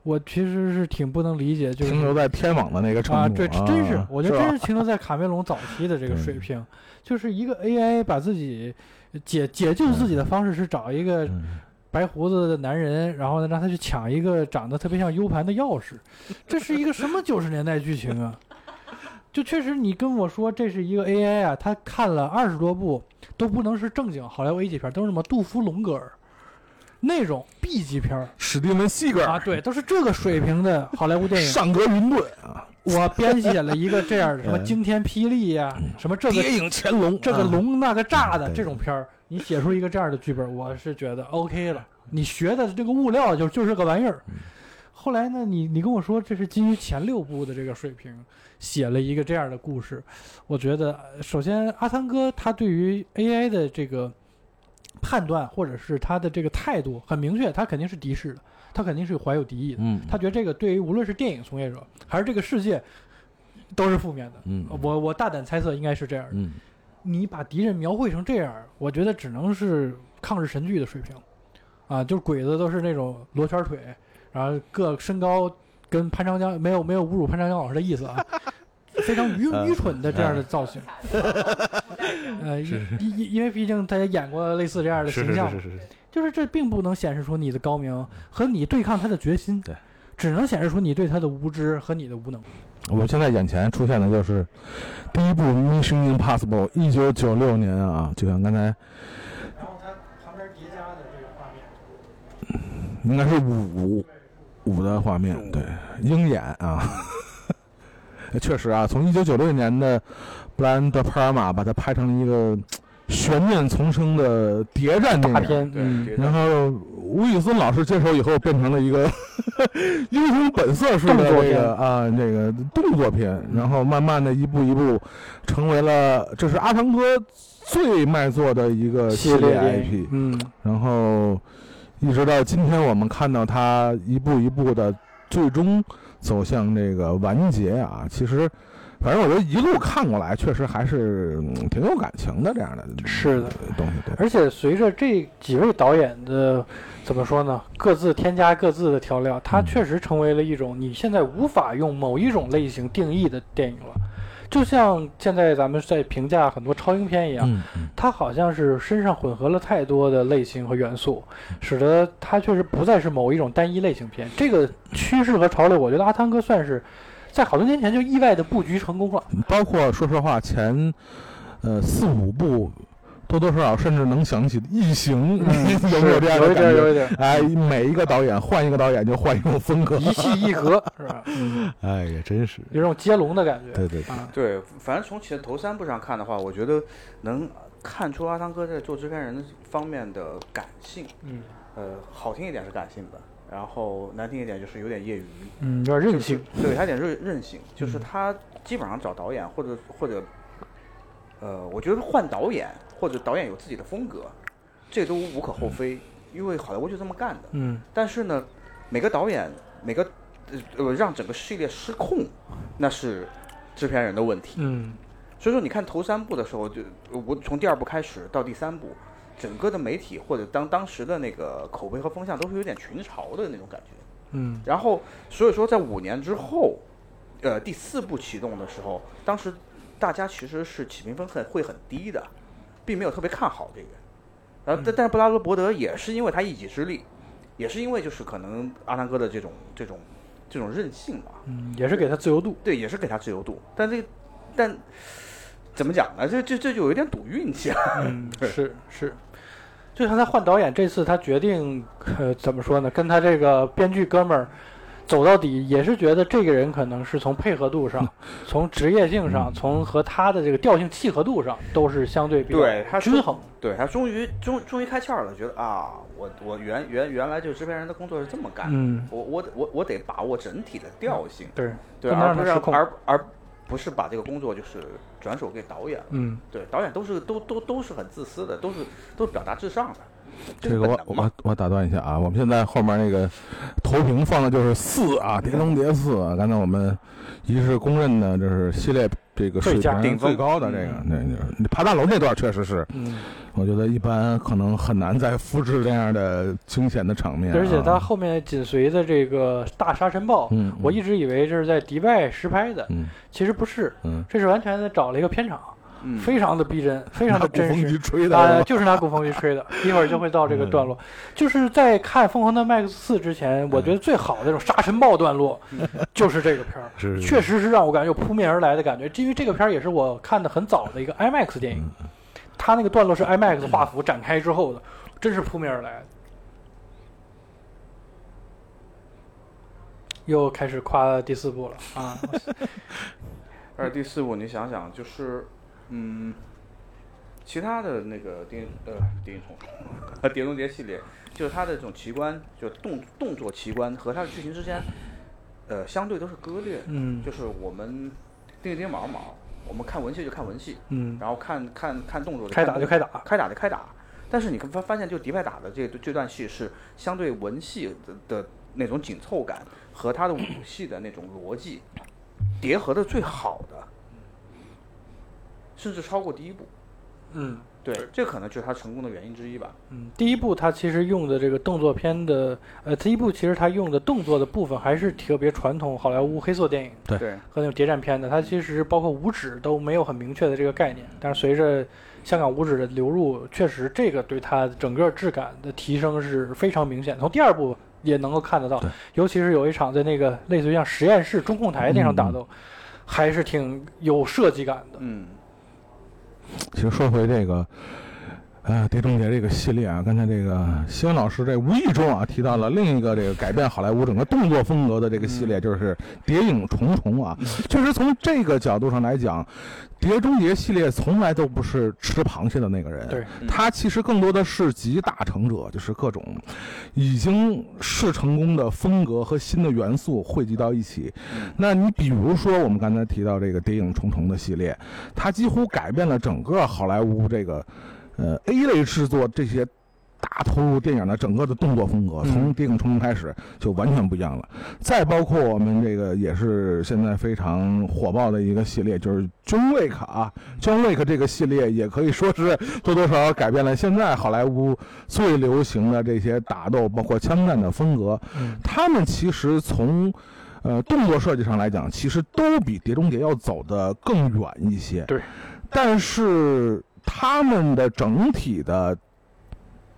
我其实是挺不能理解，就是停留在天网的那个程度啊，这真是，我觉得真是停留在卡梅隆早期的这个 水平，就是一个 AI 把自己解解救自己的方式是找一个嗯白胡子的男人，然后呢让他去抢一个长得特别像 U 盘的钥匙，这是一个什么九十年代剧情啊？就确实，你跟我说这是一个 AI 啊，他看了二十多部都不能是正经好莱坞 A 级片，都是什么杜夫龙格尔那种 B 级片史蒂文·西格尔啊，对，都是这个水平的好莱坞电影。上格云顿啊，我编写了一个这样的什么嗯。惊天霹雳呀、什么这个谍影乾隆，这个啊龙那个炸的对。这种片儿，你写出一个这样的剧本，我是觉得 OK 了。你学的这个物料就就是个玩意儿。后来呢，你你跟我说这是基于前六部的这个水平写了一个这样的故事，我觉得呃首先阿汤哥他对于 AI 的这个判断或者是他的这个态度很明确，他肯定是敌视的，他肯定是怀有敌意的。嗯，他觉得这个对于无论是电影从业者还是这个世界都是负面的。嗯我我大胆猜测应该是这样的。嗯你把敌人描绘成这样，我觉得只能是抗日神剧的水平，啊，就是鬼子都是那种罗圈腿，然后个身高跟潘长江没有没有侮辱潘长江老师的意思啊，非常愚嗯愚蠢的这样的造型，呃，因因因为毕竟他也演过类似这样的形象嘛，是是是是，就是这并不能显示出你的高明和你对抗他的决心，对，只能显示出你对他的无知和你的无能。我现在眼前出现的就是第一部《Mission Impossible》，一九九六年啊，就像刚才然后他旁边叠加的这个画面，应该是五五的画面，对，鹰眼啊，确实啊，从一九九六年的布莱恩·德帕尔玛把它拍成一个悬念丛生的谍战电影。大片，对，嗯，然后吴宇森老师接手以后，变成了一个 英雄本色式的这个啊这个动作片，然后慢慢的一步一步成为了这是阿汤哥最卖座的一个系列 IP，。嗯，然后一直到今天，我们看到他一步一步的最终走向这个完结啊。其实，反正我觉得一路看过来，确实还是、嗯挺有感情的这样的是的东西。对，而且随着这几位导演的怎么说呢，各自添加各自的调料，它嗯确实成为了一种你现在无法用某一种类型定义的电影了。就像现在咱们在评价很多超英片一样，嗯嗯它好像是身上混合了太多的类型和元素，使得它确实不再是某一种单一类型片。这个趋势和潮流，我觉得阿汤哥算是在好多年前就意外的布局成功了。包括说实话，前呃四五部多多少少甚至能想起《异形》有没有这样有一点，的感觉？有一点，哎，每一个导演换一个导演就换一种风格，一气 一格，是吧？嗯，哎呀，真是，有种接龙的感觉。对对对，啊，对，反正从前头三部上看的话，我觉得能看出阿汤哥在做制片人方面的感性。嗯，呃，好听一点是感性的，然后难听一点就是有点业余，嗯，有点任性，就是对，他有点任任性，就是嗯他基本上找导演或者或者，呃，我觉得换导演或者导演有自己的风格，这都无可厚非，因为好莱坞就这么干的。嗯。但是呢，每个导演每个呃呃让整个系列失控，那是制片人的问题。嗯。所以说，你看头三部的时候，就我从第二部开始到第三部，整个的媒体或者当当时的那个口碑和风向都是有点群嘲的那种感觉。嗯然后，所以说在五年之后，呃，第四部启动的时候，当时大家其实是起评分很会很低的，并没有特别看好这个。然后，但但是布拉德伯德也是因为他一己之力，也是因为就是可能阿汤哥的这种这种这种任性吧，嗯，也是给他自由度，对，也是给他自由度。但这个，但怎么讲呢？这这这就有点赌运气了。嗯，是是，就像他换导演这次，他决定呃怎么说呢？跟他这个编剧哥们儿走到底，也是觉得这个人可能是从配合度上、从职业性上、从和他的这个调性契合度上，都是相对比较均衡。对他终于终终于开窍了，觉得啊，我我原原原来这个制片人的工作是这么干。嗯，我我得我我得把握整体的调性，对，对，而不是而而不是把这个工作就是转手给导演了。嗯对，导演都是都都都是很自私的，都是都是表达至上的，这个我我我打断一下啊，我们现在后面那个投屏放的就是四啊，《碟中谍四》啊。刚才我们一是公认的，这是系列这个水平最高的这个，那那爬大楼那段确实是，嗯，我觉得一般可能很难再复制这样的惊险的场面啊。而且它后面紧随的这个大沙尘暴，嗯，我一直以为这是在迪拜实拍的，嗯其实不是，嗯，这是完全的找了一个片场，嗯非常的逼真，非常的真实风。吹的啊、就是拿鼓风机吹的，一会儿就会到这个段落。就是在看《疯狂的麦克斯四》之前，我觉得最好的那种沙尘暴段落，就是这个片儿，是确实是让我感觉有扑面而来的感觉。因为这个片儿也是我看的很早的一个 IMAX 电影，它那个段落是 IMAX 画幅展开之后的，真是扑面而来。又开始夸第四部了啊！而第四部你想想，就是嗯，其他的那个电呃电影虫呃碟中谍系列，就是它的这种奇观，就动动作奇观和它的剧情之间，呃，相对都是割裂的。嗯就是我们钉钉毛毛，我们看文戏就看文戏，嗯，然后看看看动作开打就开打，开打就开打。但是你发发现，就迪拜打的这这段戏是相对文戏的的那种紧凑感和他的武戏的那种逻辑叠合的最好的，甚至超过第一部。嗯。对，这可能就是他成功的原因之一吧。嗯，第一部他其实用的这个动作片的，呃，第一部其实他用的动作的部分还是特别传统好莱坞黑色电影对对，和那种谍战片的，它其实包括五指都没有很明确的这个概念。但是随着香港五指的流入，确实这个对它整个质感的提升是非常明显的。从第二部也能够看得到，尤其是有一场在那个类似于像实验室中控台那场打斗，还是挺有设计感的。嗯，其实说回这个，呃，《碟中谍》这个系列啊，刚才这个西文老师这无意中啊提到了另一个这个改变好莱坞整个动作风格的这个系列，就是《谍影重重》啊。确实从这个角度上来讲，《碟中谍》系列从来都不是吃螃蟹的那个人，对，他其实更多的是集大成者，就是各种已经是成功的风格和新的元素汇集到一起。那你比如说我们刚才提到这个《谍影重重》的系列，它几乎改变了整个好莱坞这个呃 A 类制作这些。大投入电影的整个的动作风格，嗯从《谍影重重》开始就完全不一样了。再包括我们这个也是现在非常火爆的一个系列，就是《John Wick》啊，《John Wick》这个系列也可以说是多多少少改变了现在好莱坞最流行的这些打斗，包括枪战的风格。嗯他们其实从呃动作设计上来讲，其实都比《碟中谍》要走得更远一些。对，但是他们的整体的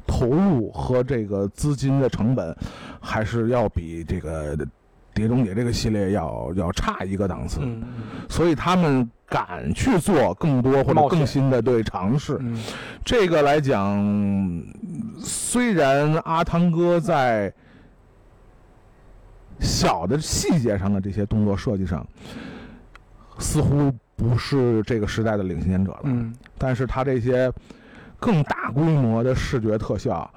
投入和这个资金的成本，还是要比这个《碟中谍》这个系列要要差一个档次。嗯所以他们敢去做更多或者更新的对尝试。嗯这个来讲，虽然阿汤哥在小的细节上的这些动作设计上，似乎不是这个时代的领先者了，嗯。但是他这些更大规模的视觉特效，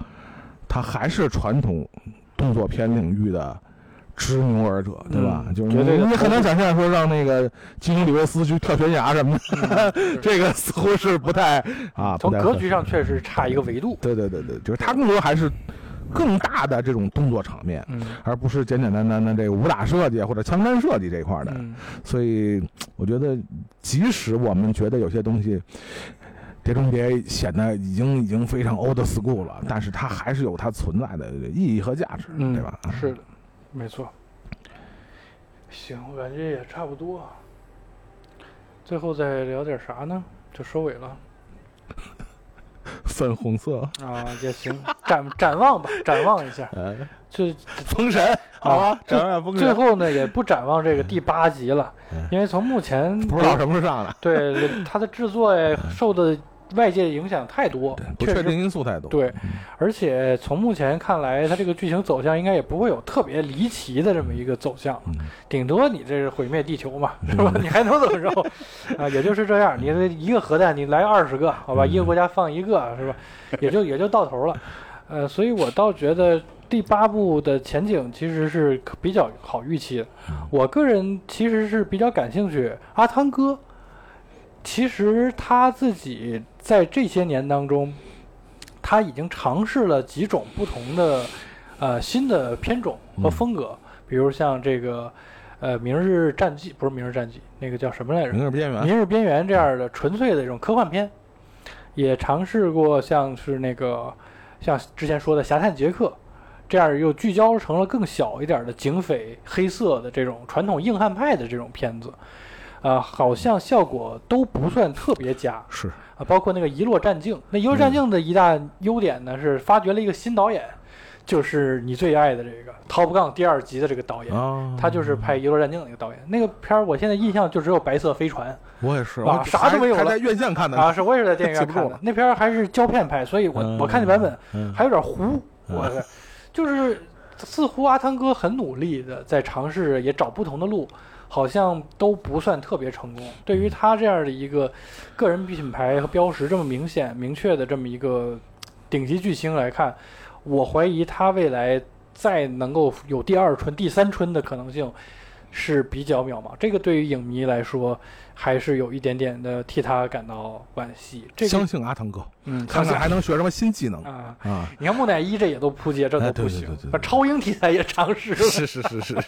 它还是传统动动作片领域的执牛耳者，对吧？就是你很难想象说让那个基努里维斯去跳悬崖什么的，嗯。这个似乎是不太啊，从格局上确实差一个维度。对对对对，就是他更多还是更大的这种动作场面，嗯而不是简简单单的这个武打设计或者枪战设计这一块的。嗯所以我觉得，即使我们觉得有些东西。碟中谍显得已经已经非常 old school 了，但是它还是有它存在的意义和价值，嗯，对吧？是的，没错。行，我感觉也差不多。最后再聊点啥呢？就收尾了粉红色，啊，也行，展展望吧，展望一下。呃，这封神，好吧，最展望封神，最后呢，也不展望这个第八集了嗯，因为从目前不知道什么时候上的，对它的制作受的外界影响太多，不确定因素太多。对，而且从目前看来，它这个剧情走向应该也不会有特别离奇的这么一个走向，嗯顶多你这是毁灭地球嘛，是吧？你还能怎么着？啊，也就是这样。你这一个核弹，你来二十个，好吧？嗯一个国家放一个，是吧？也就也就到头了。呃，所以我倒觉得第八部的前景其实是比较好预期的。我个人其实是比较感兴趣阿汤哥，其实他自己在这些年当中，他已经尝试了几种不同的呃新的片种和风格，比如像这个呃《明日战记》，不是《明日战记》，那个叫什么来着？明日边缘，明日边缘这样的纯粹的这种科幻片，也尝试过像是那个像之前说的《侠探杰克》这样又聚焦成了更小一点的警匪黑色的这种传统硬汉派的这种片子，啊、好像效果都不算特别佳。是啊。包括那个《遗落战境》，那《遗落战境》的一大优点呢是发掘了一个新导演，就是你最爱的这个《Top Gun》第二集的这个导演。啊，他就是拍《遗落战境》的那个导演，那个片儿我现在印象就只有白色飞船，我也是，啊啥都没有了在院线看的啊，是我也是在电影院。看的那片儿还是胶片拍，所以我、嗯我看那版本嗯还有点糊。嗯我是就是似乎阿汤哥很努力的在尝试，也找不同的路，好像都不算特别成功。对于他这样的一个个人品牌和标识这么明显明确的这么一个顶级巨星来看，我怀疑他未来再能够有第二春、第三春的可能性是比较渺茫。这个对于影迷来说，还是有一点点的替他感到惋惜。这个相信阿汤哥，嗯，看看还能学什么新技能啊。啊？你看木乃伊这也都扑街，这哎都不行对对对对。对把超英题材也尝试了，是是是是，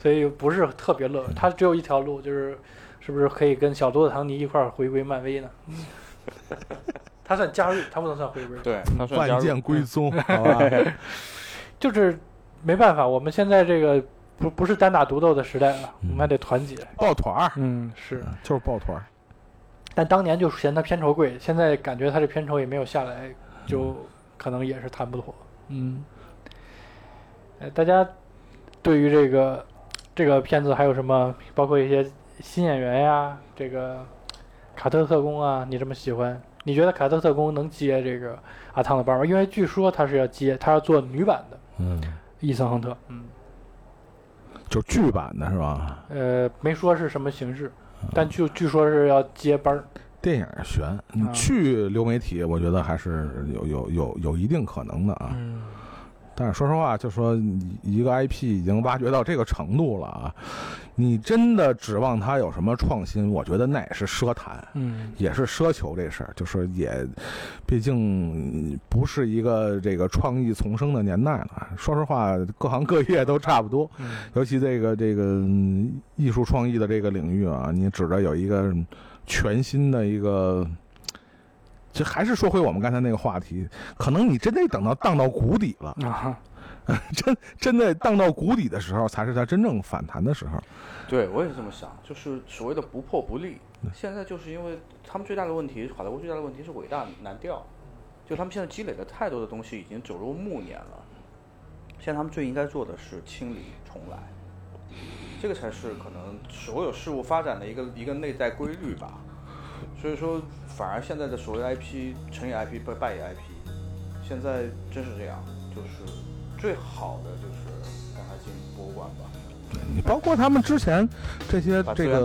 所以不是特别乐。他只有一条路，就是是不是可以跟小多的唐尼一块儿回归漫威呢？他算加入，他不能算回归。对，他算加入万剑归宗，好吧？就是没办法，我们现在这个不不是单打独斗的时代了，我们还得团结。抱团儿，嗯，是。就是抱团儿。但当年就嫌他片酬贵，现在感觉他这片酬也没有下来，就可能也是谈不妥。嗯，呃，大家对于这个这个片子还有什么？包括一些新演员呀，这个卡特特工啊，你这么喜欢？你觉得卡特特工能接这个阿汤的班吗？因为据说他是要接，他要做女版的嗯，伊森亨特。嗯，就剧版的是吧？呃，没说是什么形式，但据据说是要接班儿。电影悬，你啊去流媒体，我觉得还是有有有有一定可能的啊。嗯但是说实话，就说一个 IP 已经挖掘到这个程度了啊，你真的指望它有什么创新？我觉得那也是奢谈。嗯也是奢求这事儿，就是也，毕竟不是一个这个创意丛生的年代了。说实话，各行各业都差不多，嗯尤其这个这个嗯艺术创意的这个领域啊，你指着有一个全新的一个，这还是说回我们刚才那个话题，可能你真得等到荡到谷底了，啊，真真的荡到谷底的时候，才是它真正反弹的时候。对，我也是这么想，就是所谓的不破不立。现在就是因为他们最大的问题，好莱坞最大的问题是伟大难掉，就他们现在积累的太多的东西，已经走入暮年了。现在他们最应该做的是清理重来，这个才是可能所有事物发展的一个一个内在规律吧。所以说，反而现在的所谓 IP 成也 IP 败败也 IP，现在真是这样，就是最好的就是让它进博物馆吧，你包括他们之前这些这个，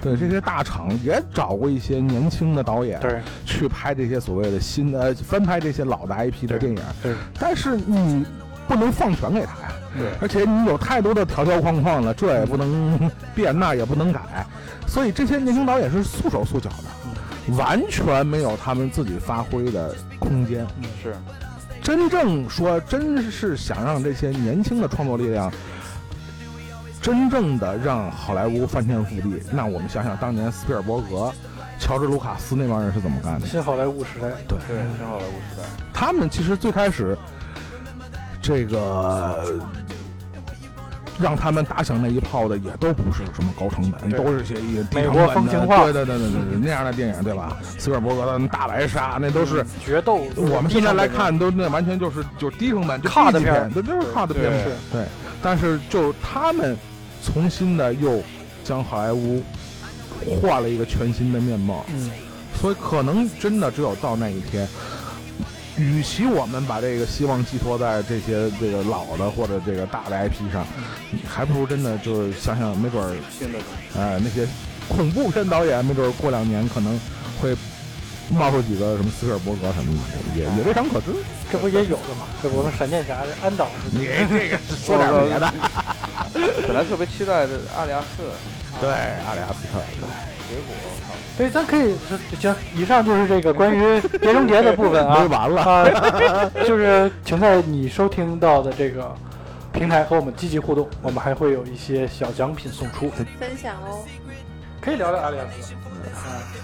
对。对这些大厂也找过一些年轻的导演，对去拍这些所谓的新的翻拍这些老的 IP 的电影，对，但是你不能放权给他呀。对。而且你有太多的条条框框了，这也不能变，那也不能改，所以这些年轻导演是束手束脚的，完全没有他们自己发挥的空间。是，真正说，真是想让这些年轻的创作力量，真正的让好莱坞翻天覆地，那我们想想当年斯皮尔伯格、乔治·卢卡斯那帮人是怎么干的？新好莱坞时代，对，新好莱坞时代，他们其实最开始，这个让他们打响那一炮的，也都不是什么高成本，都是些一低美国风情画对对对对对对，那样的电影，对吧？斯皮尔伯格的《大白鲨》，那都是。决斗。我们现在来看，都那完全就是就是低成本，就 cut 低级片儿片，对，就是差的片对。但是就他们重新的又将好莱坞换了一个全新的面貌，嗯，所以可能真的只有到那一天，与其我们把这个希望寄托在这些这个老的或者这个大的 IP 上，还不如真的就是想想，没准儿。呃那些恐怖片导演，没准儿过两年可能会冒出几个什么斯皮尔伯格什么的，也也未尝可知。这不也有的吗？这我们闪电侠安导是你这个说点别的，本来特别期待的阿里亚斯，对，阿里亚斯特，结果对，咱可以行。以上就是这个关于《碟中谍》的部分啊。没完了。啊，就是请在你收听到的这个平台和我们积极互动，我们还会有一些小奖品送出，分享哦。可以聊聊阿里亚斯。啊，主播说